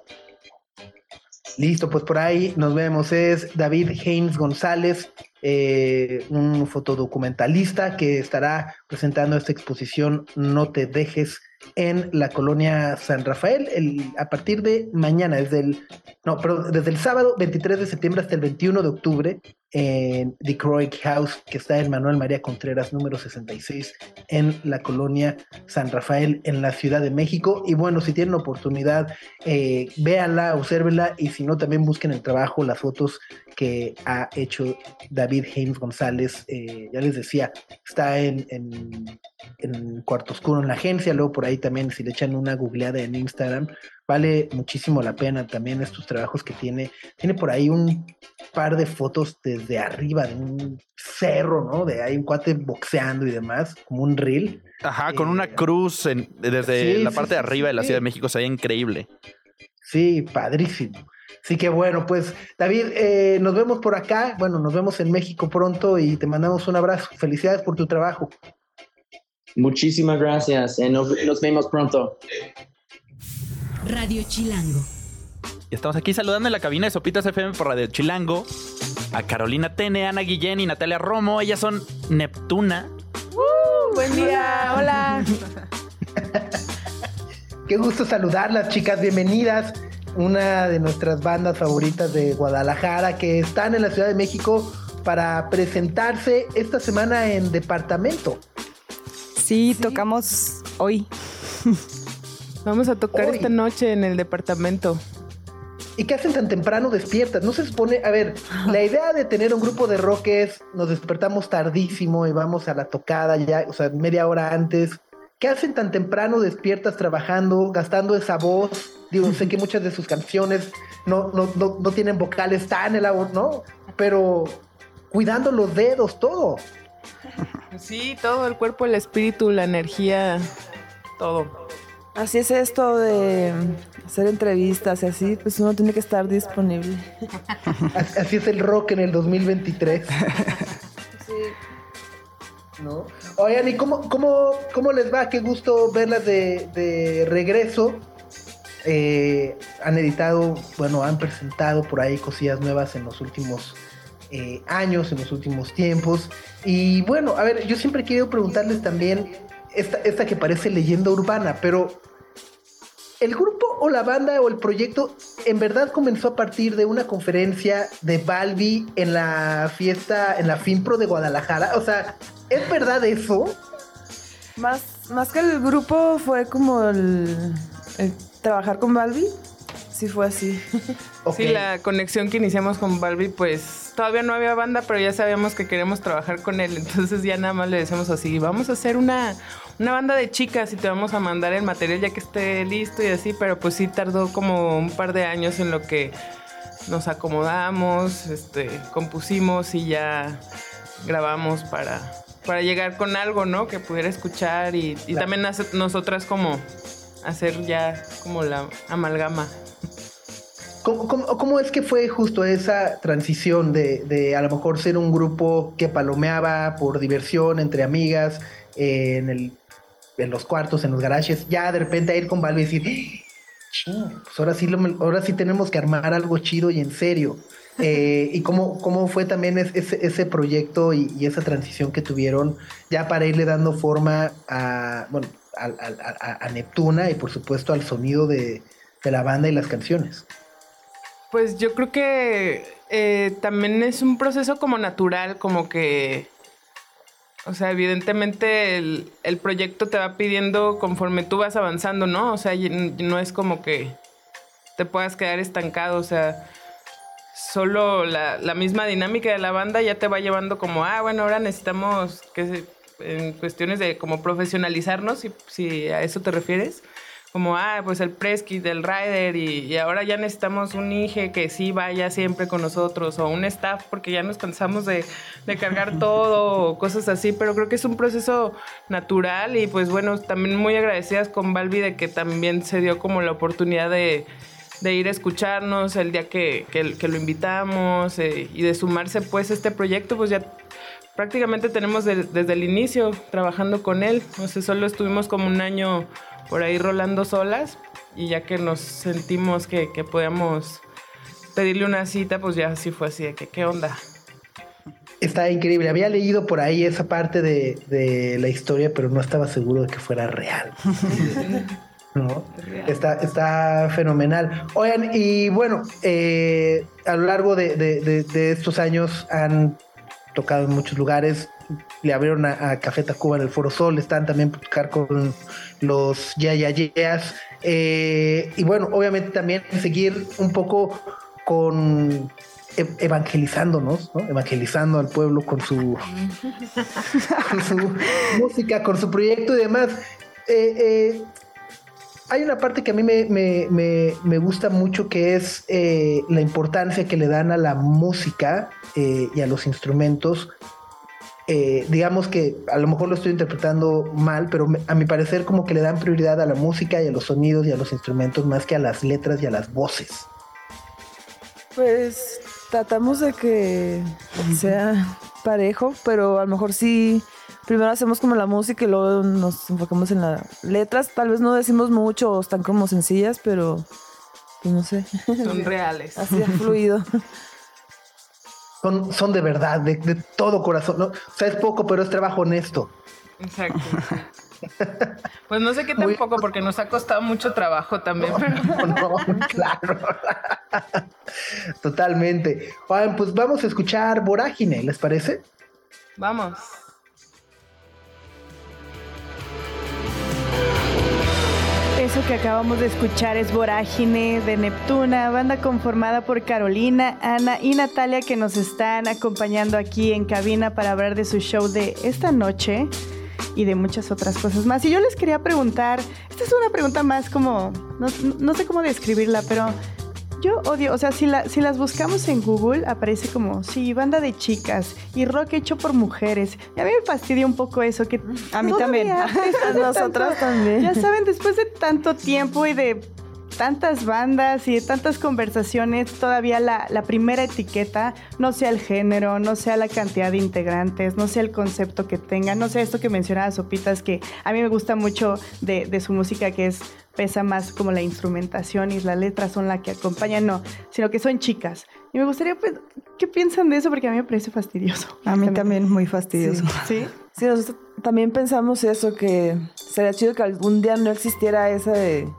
Listo, pues por ahí nos vemos. Es David Haynes González, eh, un fotodocumentalista que estará presentando esta exposición No te dejes en la colonia San Rafael el, a partir de mañana, desde el, no, desde el sábado 23 de septiembre hasta el 21 de octubre en The Croix House, que está en Manuel María Contreras, número 66, en la colonia San Rafael, en la Ciudad de México. Y bueno, si tienen oportunidad, eh, véanla, obsérvenla y si no, también busquen el trabajo, las fotos que ha hecho David James González. Eh, ya les decía, está en, en, en Cuarto Oscuro en la agencia, luego por ahí también, si le echan una googleada en Instagram, vale muchísimo la pena también estos trabajos que tiene. Tiene por ahí un par de fotos desde arriba de un cerro, ¿no? De ahí un cuate boxeando y demás, como un reel. Ajá, con una eh, cruz desde la parte de arriba de la Ciudad de México, se veía increíble. Sí, padrísimo. Así que bueno, pues David, eh, nos vemos por acá, bueno, nos vemos en México pronto y te mandamos un abrazo. Felicidades por tu trabajo. Muchísimas gracias. Eh, nos, nos vemos pronto. Radio Chilango. Y estamos aquí saludando en la cabina de Sopitas FM por Radio Chilango a Carolina Tene, Ana Guillén y Natalia Romo. Ellas son Neptuna. ¡Uh! buen día, hola. Qué gusto saludarlas, chicas. Bienvenidas. Una de nuestras bandas favoritas de Guadalajara que están en la Ciudad de México para presentarse esta semana en departamento. Sí, tocamos hoy. Vamos a tocar esta noche en el departamento. ¿Y qué hacen tan temprano despiertas? No se supone, a ver, la idea de tener un grupo de rock es nos despertamos tardísimo y vamos a la tocada ya, o sea, media hora antes. ¿Qué hacen tan temprano despiertas trabajando, gastando esa voz? Digo, sé que muchas de sus canciones no, no, no, no tienen vocales tan elaborados, ¿no? Pero cuidando los dedos, todo. Sí, todo, el cuerpo, el espíritu, la energía, todo. Así es esto de hacer entrevistas y así, pues uno tiene que estar disponible. Así es el rock en el 2023. Sí. ¿No? Oigan, ¿y cómo, cómo, cómo les va? Qué gusto verlas de, regreso. Eh, han editado, bueno, han presentado por ahí cosillas nuevas en los últimos eh, años, en los últimos tiempos. Y bueno, a ver, yo siempre quiero preguntarles también esta, esta que parece leyenda urbana, pero ¿el grupo o la banda o el proyecto en verdad comenzó a partir de una conferencia de Balbi en la fiesta, en la FinPro de Guadalajara? O sea, ¿es verdad eso? Más, más que el grupo fue como el, trabajar con Balbi. Sí, fue así. Sí, la conexión que iniciamos con Balbi, pues todavía no había banda, pero ya sabíamos que queremos trabajar con él. Entonces ya nada más le decíamos así, vamos a hacer una, una banda de chicas y te vamos a mandar el material ya que esté listo y así, pero pues sí tardó como un par de años en lo que nos acomodamos, este, compusimos y ya grabamos para, para llegar con algo, ¿no? Que pudiera escuchar y, también nosotras como hacer ya como la amalgama. ¿Cómo, es que fue justo esa transición de, de, a lo mejor ser un grupo que palomeaba por diversión entre amigas eh, en el en los cuartos, en los garajes, ya de repente a ir con Valve y decir, pues ahora sí, ahora sí tenemos que armar algo chido y en serio. Eh, y cómo, cómo fue también ese, ese proyecto y, esa transición que tuvieron ya para irle dando forma a, bueno, a, Neptuna y por supuesto al sonido de, la banda y las canciones. Pues yo creo que eh, también es un proceso como natural, como que o sea, evidentemente el, proyecto te va pidiendo conforme tú vas avanzando, ¿no? O sea, no es como que te puedas quedar estancado, o sea, solo la, misma dinámica de la banda ya te va llevando como, ah, bueno, ahora necesitamos que en cuestiones de como profesionalizarnos, si, si a eso te refieres como, ah, pues el press kit del rider y, ahora ya necesitamos un IGE que sí vaya siempre con nosotros o un staff porque ya nos cansamos de, de cargar todo o cosas así, pero creo que es un proceso natural y pues bueno, también muy agradecidas con Balbi de que también se dio como la oportunidad de, de ir a escucharnos el día que, que, lo invitamos eh, y de sumarse pues a este proyecto, pues ya prácticamente tenemos desde el inicio trabajando con él, o sea, solo estuvimos como un año por ahí rolando solas y ya que nos sentimos que, que podíamos pedirle una cita, pues ya así fue así de que, ¿qué onda? Está increíble. Había leído por ahí esa parte de, la historia, pero no estaba seguro de que fuera real. ¿No? Está, está fenomenal. Oigan, y bueno, eh, a lo largo de, de, estos años han tocado en muchos lugares le abrieron a, Café Tacuba en el Foro Sol, están también tocar con los Ya Ya eh, y bueno, obviamente también seguir un poco con e, evangelizándonos, evangelizando al pueblo con su, con su música, con su proyecto y demás. Eh, eh, hay una parte que a mí me, gusta mucho que es la importancia que le dan a la música y a los instrumentos eh, digamos que a lo mejor lo estoy interpretando mal, pero a mi parecer como que le dan prioridad a la música y a los sonidos y a los instrumentos más que a las letras y a las voces. Pues tratamos de que sea parejo, pero a lo mejor sí, primero hacemos como la música y luego nos enfocamos en las letras. Tal vez no decimos mucho o están como sencillas, pero pues no sé. Son reales. Así ha fluido. son, son de verdad, de, todo corazón. ¿no? O sea, es poco, pero es trabajo honesto. Exacto. Pues no sé qué tampoco, porque nos ha costado mucho trabajo también. No, claro. Totalmente. pues vamos a escuchar Vorágine, ¿les parece? Vamos. Eso que acabamos de escuchar es Vorágine de Neptuna, banda conformada por Carolina, Ana y Natalia que nos están acompañando aquí en cabina para hablar de su show de esta noche y de muchas otras cosas más. Y yo les quería preguntar, esta es una pregunta más como, no, sé cómo describirla, pero yo odio, o sea, si, la, si las buscamos en Google, aparece como, sí, banda de chicas y rock hecho por mujeres. Y a mí me fastidia un poco eso, que a mí también, a nosotras también. Ya saben, después de tanto tiempo y de tantas bandas y de tantas conversaciones, todavía la, la, primera etiqueta no sea el género, no sea la cantidad de integrantes, no sea el concepto que tenga, no sea esto que mencionaba Sopitas, que a mí me gusta mucho de, de su música, que es pesa más como la instrumentación y las letras son las que acompañan, no, sino que son chicas. Y me gustaría, pues, ¿qué piensan de eso? Porque a mí me parece fastidioso. A mí también muy fastidioso. Sí. ¿Sí? nosotros también pensamos eso, que sería chido que algún día no existiera esa de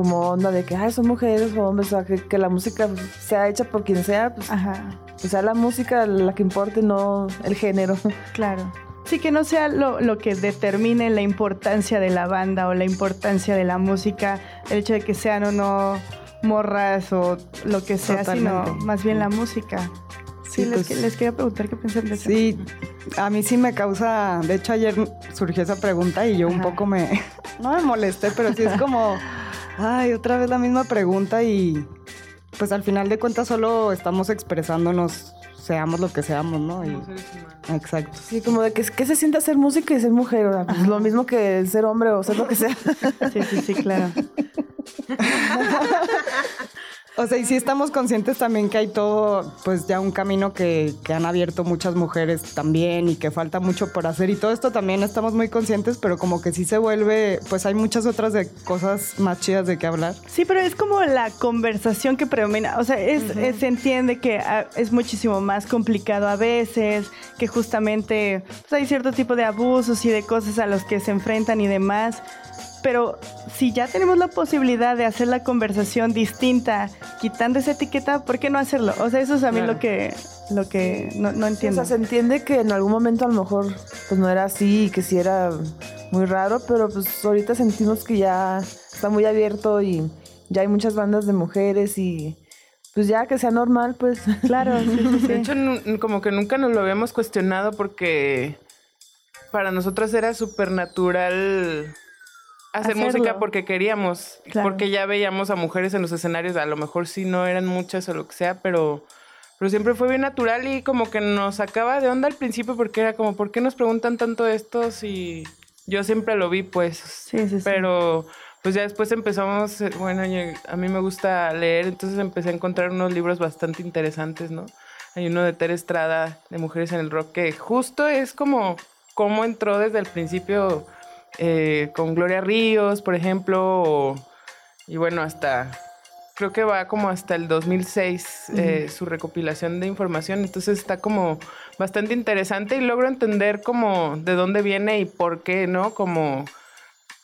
como onda de que Ay, son mujeres o hombres, o sea, que, la música sea hecha por quien sea, pues, Ajá. o sea la música la que importe, no el género. Claro. Sí, que no sea lo, que determine la importancia de la banda o la importancia de la música, el hecho de que sean o no morras o lo que sea, sino más bien la música. Sí, les, pues quería preguntar qué piensan de eso. Sí, a mí sí me causa, de hecho ayer surgió esa pregunta y yo un poco me, no me molesté, pero sí es como, ay, otra vez la misma pregunta y pues al final de cuentas solo estamos expresándonos seamos lo que seamos, ¿no? Y, exacto. Sí, como de que, ¿qué se siente hacer música y ser mujer? O pues lo mismo que ser hombre o ser lo que sea. Sí, sí, sí, claro. O sea, y sí estamos conscientes también que hay todo, pues ya un camino que, que, han abierto muchas mujeres también y que falta mucho por hacer. Y todo esto también estamos muy conscientes, pero como que sí se vuelve, pues hay muchas otras de cosas más chidas de qué hablar. Sí, pero es como la conversación que predomina, o sea, es, se entiende que ah, es muchísimo más complicado a veces, que justamente pues, hay cierto tipo de abusos y de cosas a los que se enfrentan y demás pero si ya tenemos la posibilidad de hacer la conversación distinta, quitando esa etiqueta, ¿por qué no hacerlo? O sea, eso es a mí lo que, lo que no, no entiendo. o sea, se entiende que en algún momento a lo mejor pues no era así y que sí era muy raro, pero pues ahorita sentimos que ya está muy abierto y ya hay muchas bandas de mujeres y pues ya que sea normal, pues. Claro, De hecho, como que nunca nos lo habíamos cuestionado porque para nosotras era súper natural hacer Hacerlo. música porque queríamos, Claro. porque ya veíamos a mujeres en los escenarios, a lo mejor sí no eran muchas o lo que sea, pero, pero siempre fue bien natural y como que nos sacaba de onda al principio porque era como, ¿por qué nos preguntan tanto esto si yo siempre lo vi pues? Sí, sí, sí. Pero pues ya después empezamos, eh, bueno, yo- a mí me gusta leer, entonces empecé a encontrar unos libros bastante interesantes, ¿no? Hay uno de Tere Estrada, de Mujeres en el Rock, que justo es como cómo entró desde el principio eh, con Gloria Ríos, por ejemplo, o- y bueno, hasta, creo que va como hasta el 2006 eh, su recopilación de información, entonces está como bastante interesante y logro entender como de dónde viene y por qué, ¿no? Como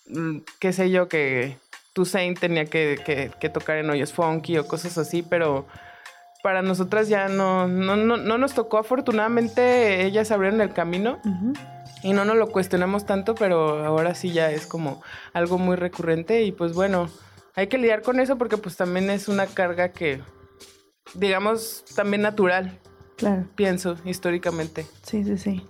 mm, qué sé yo, que Toussaint tenía que, que- que tocar en hoyos funky o cosas así, pero para nosotras ya no, no, no, no nos tocó. Afortunadamente ellas abrieron el camino. Y no nos lo cuestionamos tanto, pero ahora sí ya es como algo muy recurrente y pues bueno, hay que lidiar con eso porque pues también es una carga que, digamos, también natural, Claro. pienso, históricamente. Sí, sí, sí.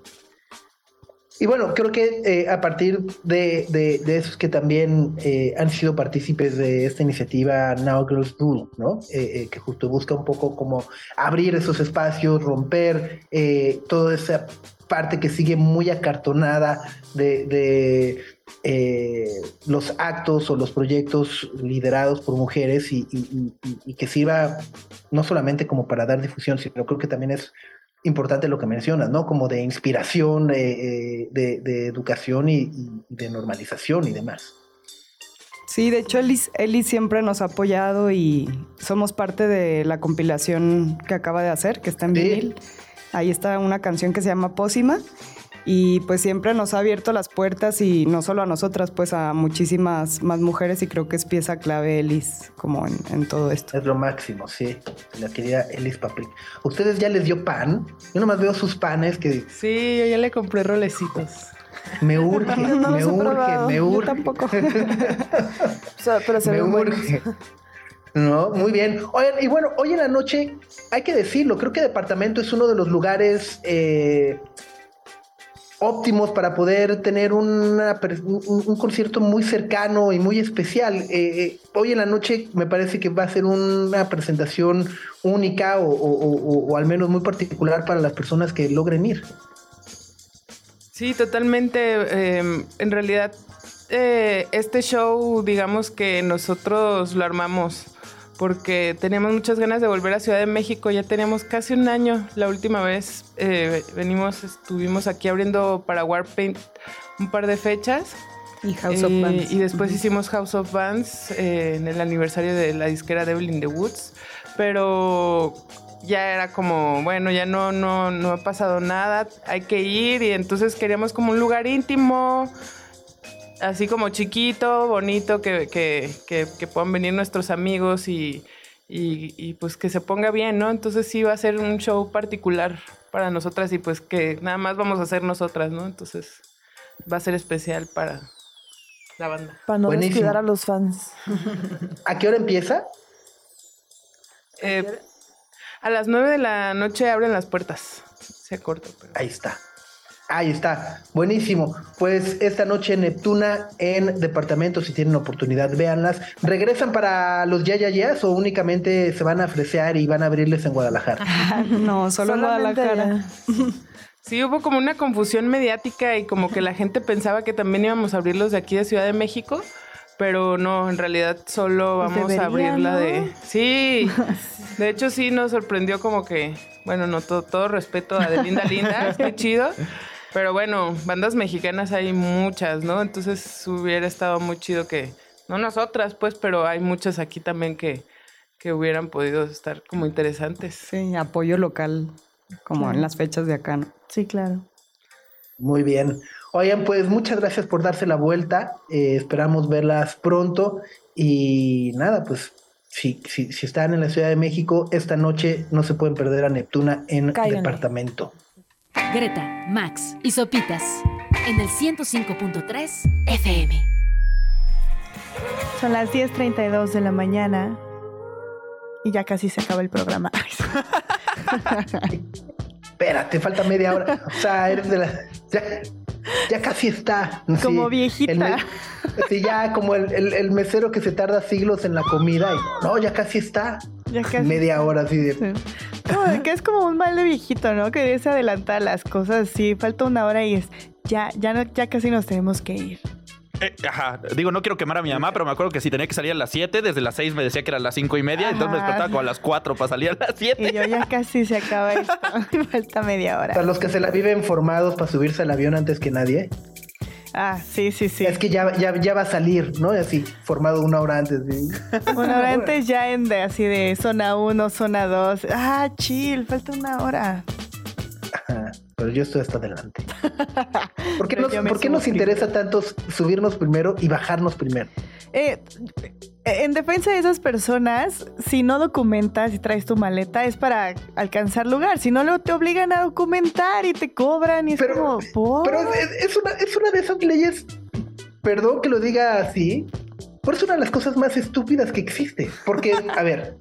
Y bueno, creo que eh, a partir de, de, de esos que también eh, han sido partícipes de esta iniciativa Now Girls Do, ¿no? Eh, eh, que justo busca un poco como abrir esos espacios, romper eh, toda esa parte que sigue muy acartonada de, de, eh, los actos o los proyectos liderados por mujeres y, y- y- y que sirva no solamente como para dar difusión, sino creo que también es importante lo que mencionas, ¿no? Como de inspiración, eh, eh, de, de educación y, y de normalización y demás. Sí, de hecho Eli, Eli siempre nos ha apoyado y somos parte de la compilación que acaba de hacer, que está en Sí. vinil. Ahí está una canción que se llama Pósima y pues siempre nos ha abierto las puertas y no solo a nosotras, pues a muchísimas más mujeres y creo que es pieza clave Elis como en, en todo esto. Es lo máximo, sí. La querida Elis Paprick. ¿Ustedes ya les dio pan? Yo nomás veo sus panes que Sí, yo ya le compré rolecitos. me urge, No me los he urge, me Yo urge. tampoco. O sea, pero se me buenos. No, muy bien. Oigan, y bueno, hoy en la noche, hay que decirlo, creo que Departamento es uno de los lugares eh, óptimos para poder tener una un, concierto muy cercano y muy especial. Eh, eh, hoy en la noche me parece que va a ser una presentación única o, al menos muy particular para las personas que logren ir. Sí, totalmente. eh, en realidad, eh, este show, digamos que nosotros lo armamos porque teníamos muchas ganas de volver a Ciudad de México. Ya teníamos casi un año. La última vez eh, venimos, estuvimos aquí abriendo para Warpaint un par de fechas. Y House of Eh, Bands. Y después hicimos House of Bands eh, en el aniversario de la disquera Devil in the Woods. Pero ya era como, bueno, ya no, no, no ha pasado nada, hay que ir. Y entonces queríamos como un lugar íntimo, así como chiquito, bonito, que, que, que- que puedan venir nuestros amigos y, y- y, pues que se ponga bien, ¿no? Entonces sí va a ser un show particular para nosotras y pues que nada más vamos a hacer nosotras, ¿no? Entonces va a ser especial para la banda. Para no Buenísimo. descuidar a los fans. ¿A qué hora empieza? Eh, a las 9 de la noche abren las puertas. Se corta, pero... Ahí está. Ahí está. Buenísimo. Pues esta noche Neptuna en departamento, si tienen oportunidad, véanlas. ¿Regresan para los ya ya Yas o únicamente se van a fresear y van a abrirles en Guadalajara? no, solo en Guadalajara. Sí, hubo como una confusión mediática y como que la gente pensaba que también íbamos a abrirlos de aquí de Ciudad de México, pero no, en realidad solo vamos debería, a abrirla ¿no? de... Sí, de hecho sí nos sorprendió como que, bueno, no, todo, todo respeto a de Linda Linda, qué chido, pero bueno, bandas mexicanas hay muchas, ¿no? Entonces hubiera estado muy chido que, no nosotras pues, pero hay muchas aquí también que, que hubieran podido estar como interesantes. Sí, apoyo local, como en las fechas de acá, ¿no? Sí, claro. Muy bien. Oigan, pues muchas gracias por darse la vuelta. Eh, esperamos verlas pronto. Y nada, pues si, si, si están en la Ciudad de México, esta noche no se pueden perder a Neptuna en Cáiganle. departamento. Greta, Max y Sopitas en el 105.3 FM. Son las 10.32 de la mañana y ya casi se acaba el programa. Espérate, falta media hora. O sea, eres de la. ya. ya casi está. Como viejita. sí, ya como el, mesero que se tarda siglos en la comida y no, ya casi está. Ya casi. Media hora así de... que es como un mal de viejito, ¿no? Que se adelanta las cosas, sí, falta una hora y es, ya, ya, no, ya casi nos tenemos que ir. Eh, ajá, digo, no quiero quemar a mi mamá, pero me acuerdo que si tenía que salir a las 7, desde las 6 me decía que era las 5 y media, entonces me despertaba como a las 4 para salir a las 7. Y yo ya casi se acaba esto, falta media hora. Para los que se la viven formados para subirse al avión antes que nadie. Ah, sí, sí, sí. Es que ya, ya, va a salir, ¿no? Así, formado una hora antes. Una hora antes ya en de así de zona 1, zona 2. Ah, chill, falta una hora. Ajá pero yo estoy hasta adelante. ¿Por qué, nos, ¿por qué nos interesa tanto subirnos primero y bajarnos primero? Eh, en defensa de esas personas, si no documentas y traes tu maleta es para alcanzar lugar. Si no, lo te obligan a documentar y te cobran y es como... Pero es, una, es una de esas leyes, perdón que lo diga así, pero es una de las cosas más estúpidas que existe. Porque, a ver,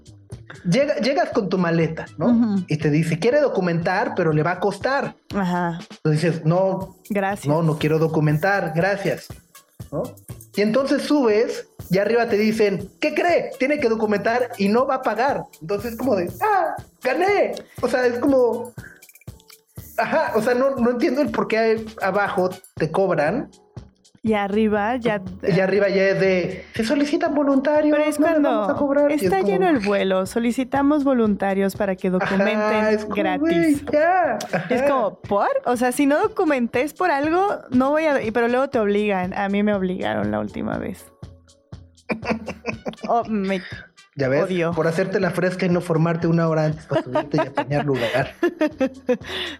llegas con tu maleta, ¿no? Y te dice, quiere documentar, pero le va a costar. Ajá. Entonces dices, no, gracias. No, no quiero documentar, gracias. Y entonces subes y arriba te dicen, ¿qué cree? Tiene que documentar y no va a pagar. Entonces como de, ah, gané. O sea, es como, ajá, o sea, no, no entiendo el por qué abajo te cobran y arriba ya. Y arriba ya es de. Se solicitan voluntarios. Pero es cuando está lleno el vuelo. Solicitamos voluntarios para que documenten gratis. Es como, ¿por? O sea, si no documentes por algo, no voy a. Pero luego te obligan. A mí me obligaron la última vez. oh, me ya ves, por hacerte la fresca y no formarte una hora antes para subirte y apañar lugar.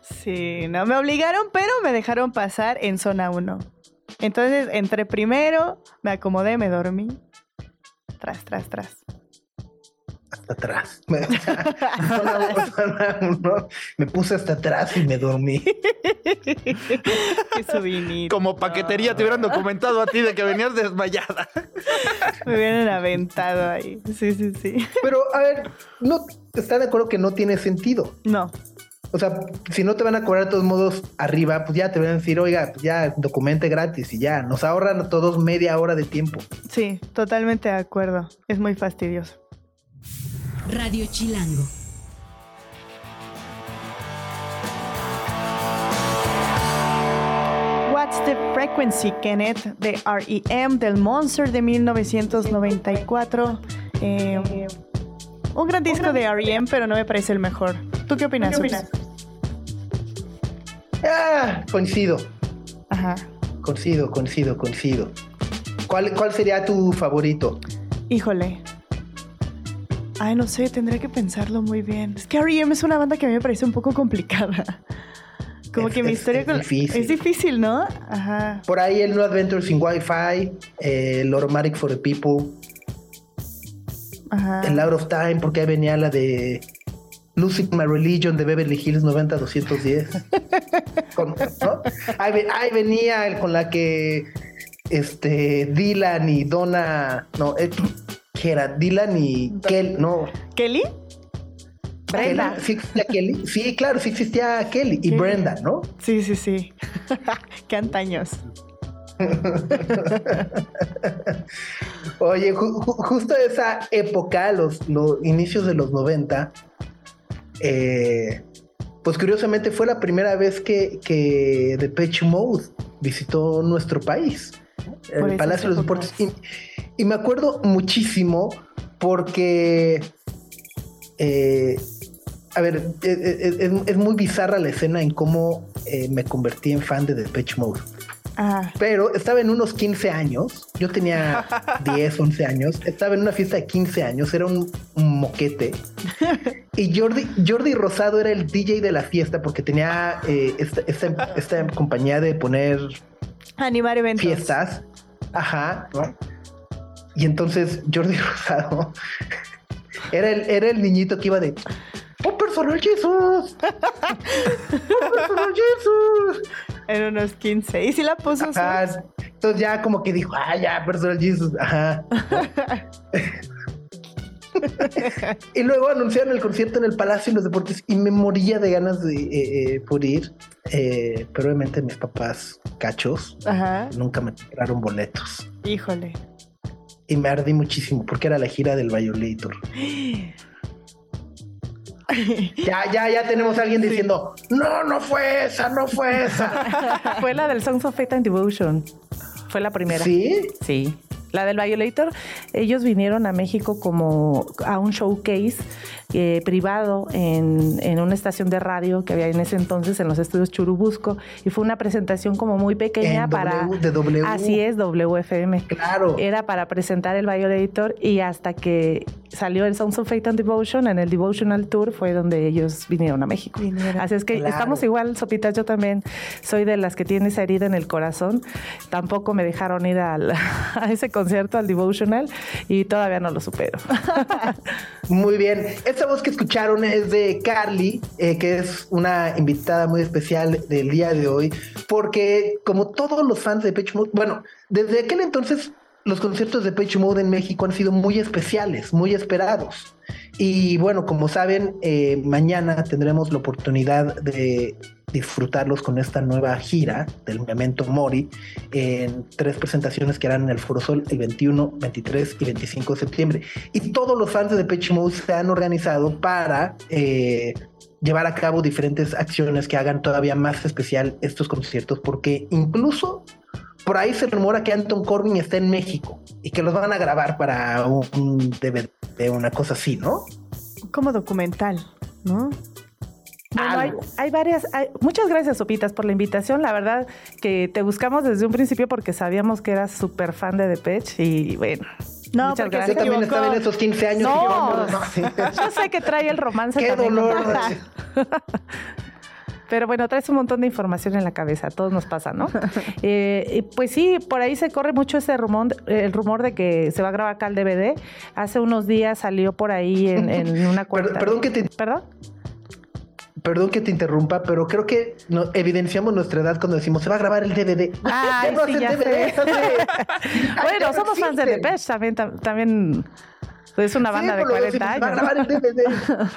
Sí, no me obligaron, pero me dejaron pasar en zona 1. Entonces entré primero, me acomodé, me dormí. Tras, tras, tras. Hasta atrás. me puse hasta atrás y me dormí. Qué Como paquetería te hubieran documentado a ti de que venías desmayada. me hubieran aventado ahí. Sí, sí, sí. Pero, a ver, ¿no está de acuerdo que no tiene sentido? No. O sea, si no te van a cobrar de todos modos arriba, pues ya te van a decir, oiga, pues ya documente gratis y ya. Nos ahorran a todos media hora de tiempo. Sí, totalmente de acuerdo. Es muy fastidioso. Radio Chilango. What's the Frequency, Kenneth, de REM, del Monster de 1994. Eh, un gran disco de REM, pero no me parece el mejor. ¿Tú qué opinas? ¿Qué opinas? Ah, coincido. Ajá. Coincido, coincido, coincido. ¿Cuál, ¿Cuál sería tu favorito? Híjole. Ay, no sé, tendré que pensarlo muy bien. Es que R.E.M. es una banda que a mí me parece un poco complicada. Como que mi historia es, difícil. es difícil, ¿no? Ajá. Por ahí el No Adventures in Wi-Fi, eh, el Automatic for the People, Ajá. el Out of Time, porque ahí venía la de Losing My Religion de Beverly Hills 90210. ahí, venía con la que este Dylan y Donna, no, eh, ¿qué era? Dylan y Kelly, no. ¿Kelly? Brenda. Sí Kelly. Sí, claro, sí existía Kelly y Brenda, ¿no? Sí, sí, sí. Qué antaños. Oye, justo esa época, los, los inicios de los 90, eh, pues curiosamente fue la primera vez que, que Depeche Mode visitó nuestro país, el Palacio de los Deportes. Y, me acuerdo muchísimo porque, eh, a ver, e, e, e, es, muy bizarra la escena en cómo eh, me convertí en fan de Depeche Mode. Pero estaba en unos 15 años, yo tenía 10, 11 años, estaba en una fiesta de 15 años, era un, moquete. Y Jordi, Jordi Rosado era el DJ de la fiesta porque tenía eh, esta, compañía de poner... Animar eventos. Fiestas. Ajá. Y entonces Jordi Rosado era el, era el niñito que iba de... ¡Oh, personal Jesus! ¡Oh, personal Jesus! En unos 15. ¿Y si la puso? Entonces ya como que dijo, ah, ya, personal Jesus. Ajá. y luego anunciaron el concierto en el Palacio de los Deportes y me moría de ganas de eh, eh ir. Eh, pero obviamente mis papás cachos nunca me compraron boletos. Híjole. Y me ardí muchísimo porque era la gira del Violator. ya, ya, ya tenemos a alguien diciendo, no, no fue esa, no fue esa. fue la del Songs of Faith and Devotion. Fue la primera. ¿Sí? Sí. La del Violator, ellos vinieron a México como a un showcase eh, privado en, en, una estación de radio que había en ese entonces en los estudios Churubusco y fue una presentación como muy pequeña para... de w. Así es, WFM. Claro. Era para presentar el Violator y hasta que salió el Sounds of Faith and Devotion en el Devotional Tour fue donde ellos vinieron a México. Así es que estamos igual, Sopitas, yo también soy de las que tiene esa herida en el corazón. Tampoco me dejaron ir a ese concierto, al Devotional, y todavía no lo supero. Muy bien. Esta voz que escucharon es de Carly, eh, que es una invitada muy especial del día de hoy, porque como todos los fans de Pitch Mode, bueno, desde aquel entonces los conciertos de Pitch Mode en México han sido muy especiales, muy esperados. Y bueno, como saben, eh, mañana tendremos la oportunidad de disfrutarlos con esta nueva gira del Memento Mori en tres presentaciones que harán en el Foro Sol el 21, 23 y 25 de septiembre. Y todos los fans de Depeche Mode se han organizado para eh, llevar a cabo diferentes acciones que hagan todavía más especial estos conciertos, porque incluso por ahí se rumora que Anton Corbin está en México y que los van a grabar para un DVD, una cosa así, ¿no? Como documental, ¿no? Hay, varias. muchas gracias, Sopitas, por la invitación. La verdad que te buscamos desde un principio porque sabíamos que eras súper fan de Depeche y bueno. No, Muchas gracias. Yo también estaba en esos 15 años. No, yo sé que trae el romance. Qué dolor. Pero bueno, traes un montón de información en la cabeza, a todos nos pasa, ¿no? eh, pues sí, por ahí se corre mucho ese rumor, el rumor de que se va a grabar acá el DVD. Hace unos días salió por ahí en, una cuenta. Perdón que te... ¿Perdón? Perdón que te interrumpa, pero creo que evidenciamos nuestra edad cuando decimos se va a grabar el DVD. Ah, no sí, ya DVD, bueno, somos fans de Depeche, también, también es una banda de 40 años. Se va a grabar el DVD.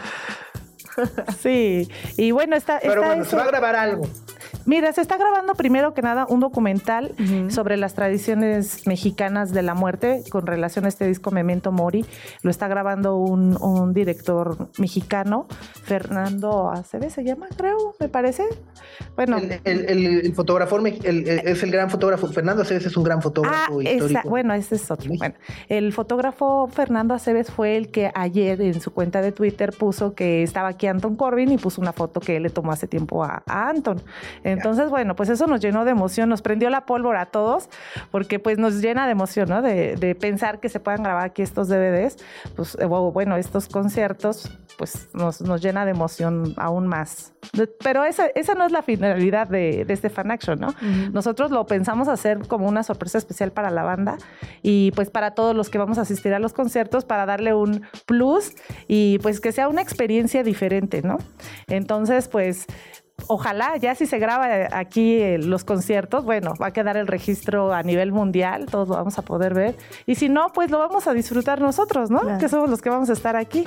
sí, y bueno, está. Pero bueno, se va a grabar algo. Mira, se está grabando primero que nada un documental sobre las tradiciones mexicanas de la muerte con relación a este disco Memento Mori. Lo está grabando un, director mexicano, Fernando Aceves se llama, creo, me parece. Bueno. El, fotógrafo es el gran fotógrafo. Fernando Aceves es un gran fotógrafo ah, histórico. bueno, ese es otro. Bueno, el fotógrafo Fernando Aceves fue el que ayer en su cuenta de Twitter puso que estaba aquí Anton Corbin y puso una foto que él le tomó hace tiempo a, a Anton. Entonces, bueno, pues eso nos llenó de emoción, nos prendió la pólvora a todos, porque pues nos llena de emoción, ¿no? De, pensar que se puedan grabar aquí estos DVDs, pues, eh, bueno, estos conciertos, pues nos, nos llena de emoción aún más. Pero esa, esa no es la finalidad de, este Fan Action, ¿no? Nosotros lo pensamos hacer como una sorpresa especial para la banda y pues para todos los que vamos a asistir a los conciertos para darle un plus y pues que sea una experiencia diferente, ¿no? Entonces, pues ojalá ya si se graba aquí eh, los conciertos, bueno, va a quedar el registro a nivel mundial, todos lo vamos a poder ver. Y si no, pues lo vamos a disfrutar nosotros, ¿no? Que somos los que vamos a estar aquí.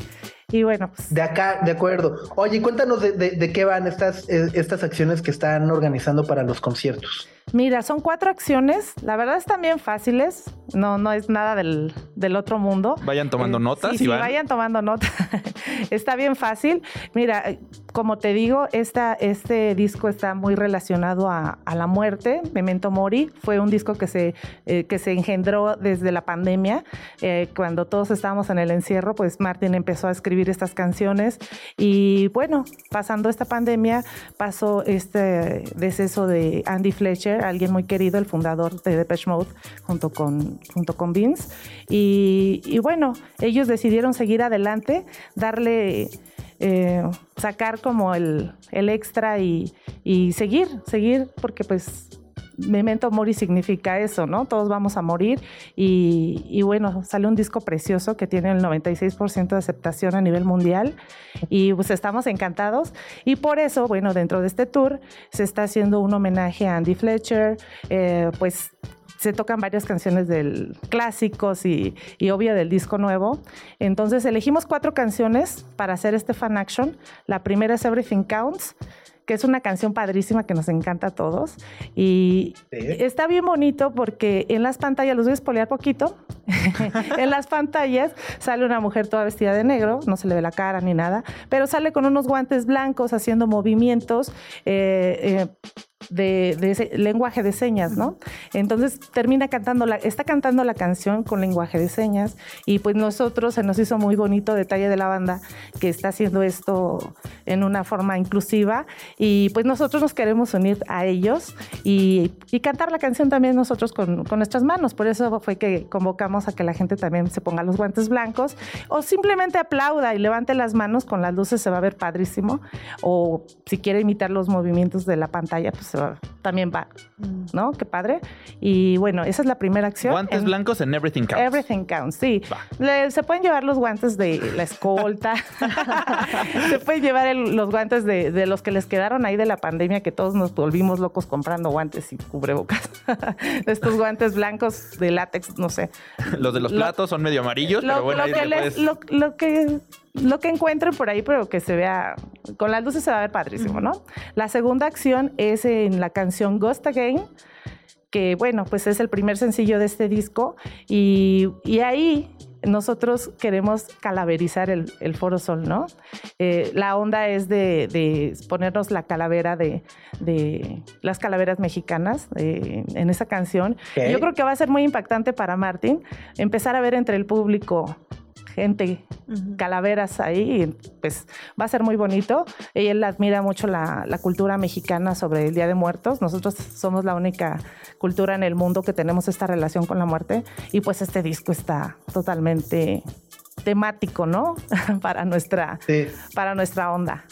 Y bueno, pues. De acá, de acuerdo. Oye, cuéntanos de, qué van estas, eh, estas acciones que están organizando para los conciertos. Mira, son cuatro acciones. La verdad están bien fáciles. No, no es nada del, otro mundo. Vayan tomando eh, notas. Sí, vayan tomando notas. está bien fácil. Mira, como te digo, esta, este disco está muy relacionado a, la muerte. Memento Mori fue un disco que se, eh, que se engendró desde la pandemia. cuando todos estábamos en el encierro, pues Martin empezó a escribir estas canciones y bueno, pasando esta pandemia, pasó este deceso de Andy Fletcher, alguien muy querido, el fundador de Depeche Mode, junto con, junto con Vince. Y, bueno, ellos decidieron seguir adelante, darle... Eh, sacar como el, el extra y, seguir, seguir, porque pues Memento Mori significa eso, ¿no? Todos vamos a morir y, bueno, sale un disco precioso que tiene el 96% de aceptación a nivel mundial y pues estamos encantados y por eso, bueno, dentro de este tour se está haciendo un homenaje a Andy Fletcher, eh, pues se tocan varias canciones del clásicos y, y obvio del disco nuevo. Entonces elegimos cuatro canciones para hacer este fan action. La primera es Everything Counts que es una canción padrísima que nos encanta a todos. Y está bien bonito porque en las pantallas, los voy a espolear poquito, en las pantallas sale una mujer toda vestida de negro, no se le ve la cara ni nada, pero sale con unos guantes blancos haciendo movimientos. Eh, eh, de, ese lenguaje de señas, ¿no? Entonces termina cantando, la, está cantando la canción con lenguaje de señas y pues nosotros se nos hizo muy bonito detalle de la banda que está haciendo esto en una forma inclusiva y pues nosotros nos queremos unir a ellos y, cantar la canción también nosotros con, con, nuestras manos. Por eso fue que convocamos a que la gente también se ponga los guantes blancos o simplemente aplauda y levante las manos con las luces, se va a ver padrísimo. O si quiere imitar los movimientos de la pantalla, pues también va, mm. ¿no? Qué padre. Y bueno, esa es la primera acción. Guantes blancos en Everything Counts. Everything Counts, sí. se pueden llevar los guantes de la escolta. se pueden llevar los guantes de, los que les quedaron ahí de la pandemia, que todos nos volvimos locos comprando guantes y cubrebocas. Estos guantes blancos de látex, no sé. Los de los platos son medio amarillos, pero bueno, lo que, lo que lo que encuentren por ahí, pero que se vea, con las luces se va a ver padrísimo, ¿no? La segunda acción es en la canción Ghost Again, que bueno, pues es el primer sencillo de este disco y, ahí nosotros queremos calaverizar el, Foro Sol, ¿no? Eh, la onda es de, ponernos la calavera de, las calaveras mexicanas eh, en esa canción. Yo creo que va a ser muy impactante para Martín empezar a ver entre el público gente, calaveras ahí, pues va a ser muy bonito. Ella admira mucho la, cultura mexicana sobre el Día de Muertos. Nosotros somos la única cultura en el mundo que tenemos esta relación con la muerte y pues este disco está totalmente temático, ¿no? para nuestra, para nuestra onda.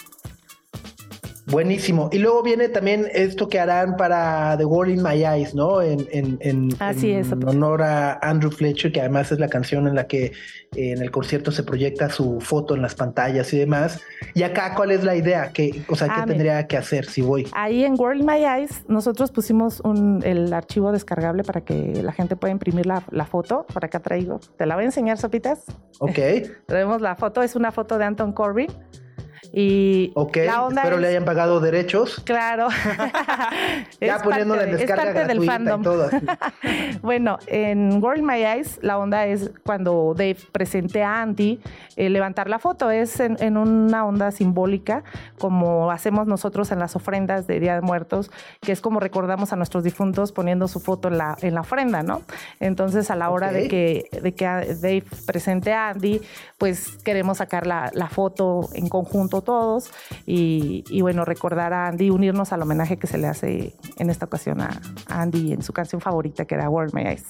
Buenísimo. Y luego viene también esto que harán para The World in My Eyes, ¿no? En, en, en, Así es. honor a Andrew Fletcher, que además es la canción en la que eh, en el concierto se proyecta su foto en las pantallas y demás. Y acá, ¿cuál es la idea? ¿Qué, o sea, ¿qué ah, tendría que hacer si voy? Ahí en World in My Eyes, nosotros pusimos un, el archivo descargable para que la gente pueda imprimir la, la foto. Por acá traigo. ¿Te la voy a enseñar, Sopitas? Ok. Traemos la foto, es una foto de Anton Corbin. Y ok, espero le hayan pagado derechos. Claro. ya poniéndole en descarga gratuita y todo. bueno, en World My Eyes la onda es cuando Dave presente a Andy eh, levantar la foto. Es en, una onda simbólica, como hacemos nosotros en las ofrendas de Día de Muertos, que es como recordamos a nuestros difuntos poniendo su foto en la, en la ofrenda, ¿no? Entonces, a la hora de, que, de que Dave presente a Andy, pues queremos sacar la, la foto en conjunto todos y, bueno, recordar a Andy, unirnos al homenaje que se le hace en esta ocasión a, Andy en su canción favorita que era World My Eyes.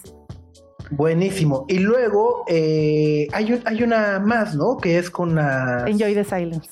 Buenísimo. Y luego eh, hay, hay una más, ¿no? Que es con la... Enjoy the Silence.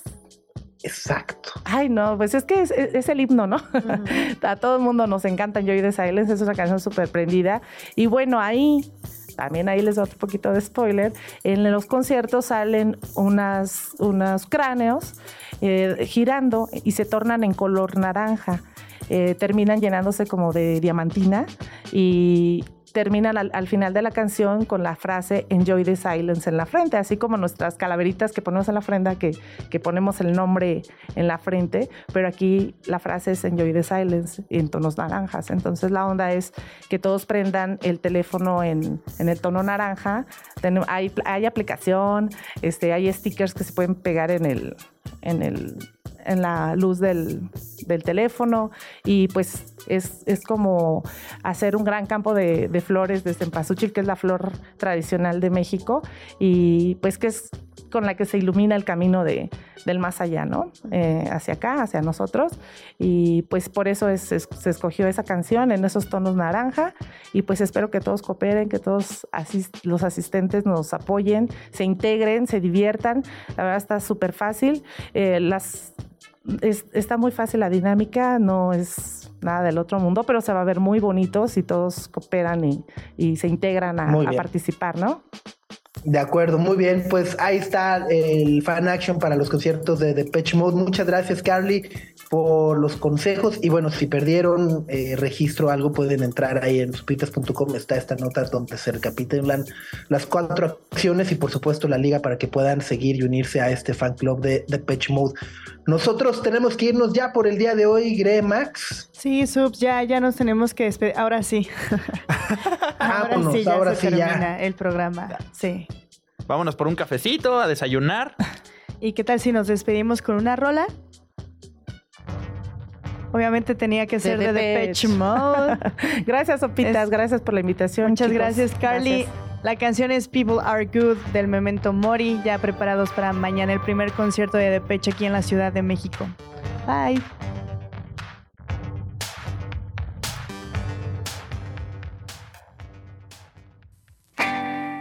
Exacto. Ay, no, pues es que es, el himno, ¿no? a todo el mundo nos encanta Enjoy the Silence, es una canción súper prendida. Y bueno, ahí también ahí les doy otro poquito de spoiler, en los conciertos salen unas, unos cráneos eh, girando y se tornan en color naranja. Eh, terminan llenándose como de diamantina y terminan al, final de la canción con la frase Enjoy the Silence en la frente, así como nuestras calaveritas que ponemos en la ofrenda, que, que ponemos el nombre en la frente, pero aquí la frase es Enjoy the Silence en tonos naranjas. Entonces la onda es que todos prendan el teléfono en, en el tono naranja. hay, hay aplicación, este, hay stickers que se pueden pegar en el, en el en la luz del, teléfono y pues es, como hacer un gran campo de, flores de cempasúchil, que es la flor tradicional de México y pues que es con la que se ilumina el camino de, del más allá, ¿no? Eh, hacia acá, hacia nosotros. Y pues por eso se escogió esa canción en esos tonos naranja. Y pues espero que todos cooperen, que todos los asistentes nos apoyen, se integren, se diviertan. La verdad está súper fácil. Eh, las está muy fácil la dinámica, no es nada del otro mundo, pero se va a ver muy bonito si todos cooperan y, se integran a, participar, ¿no? De acuerdo, muy bien. Pues ahí está el fan action para los conciertos de Depeche Mode. Muchas gracias, Carly, por los consejos. Y bueno, si perdieron eh, registro o algo, pueden entrar ahí en supitas.com. Está esta nota donde se recapitulan las cuatro acciones y, por supuesto, la liga para que puedan seguir y unirse a este fan club de Depeche Mode. Nosotros tenemos que irnos ya por el día de hoy, Gre Max. Sí, Subs, ya, ya nos tenemos que despedir. Ahora sí. ahora sí, ya ahora se termina el programa. Sí. Vámonos por un cafecito, a desayunar. ¿Y qué tal si nos despedimos con una rola? Obviamente tenía que ser de, Depeche Mode. gracias, Sopitas. gracias por la invitación. Muchas gracias, Carly. La canción es People Are Good del Memento Mori, ya preparados para mañana el primer concierto de Depeche aquí en la Ciudad de México. Bye.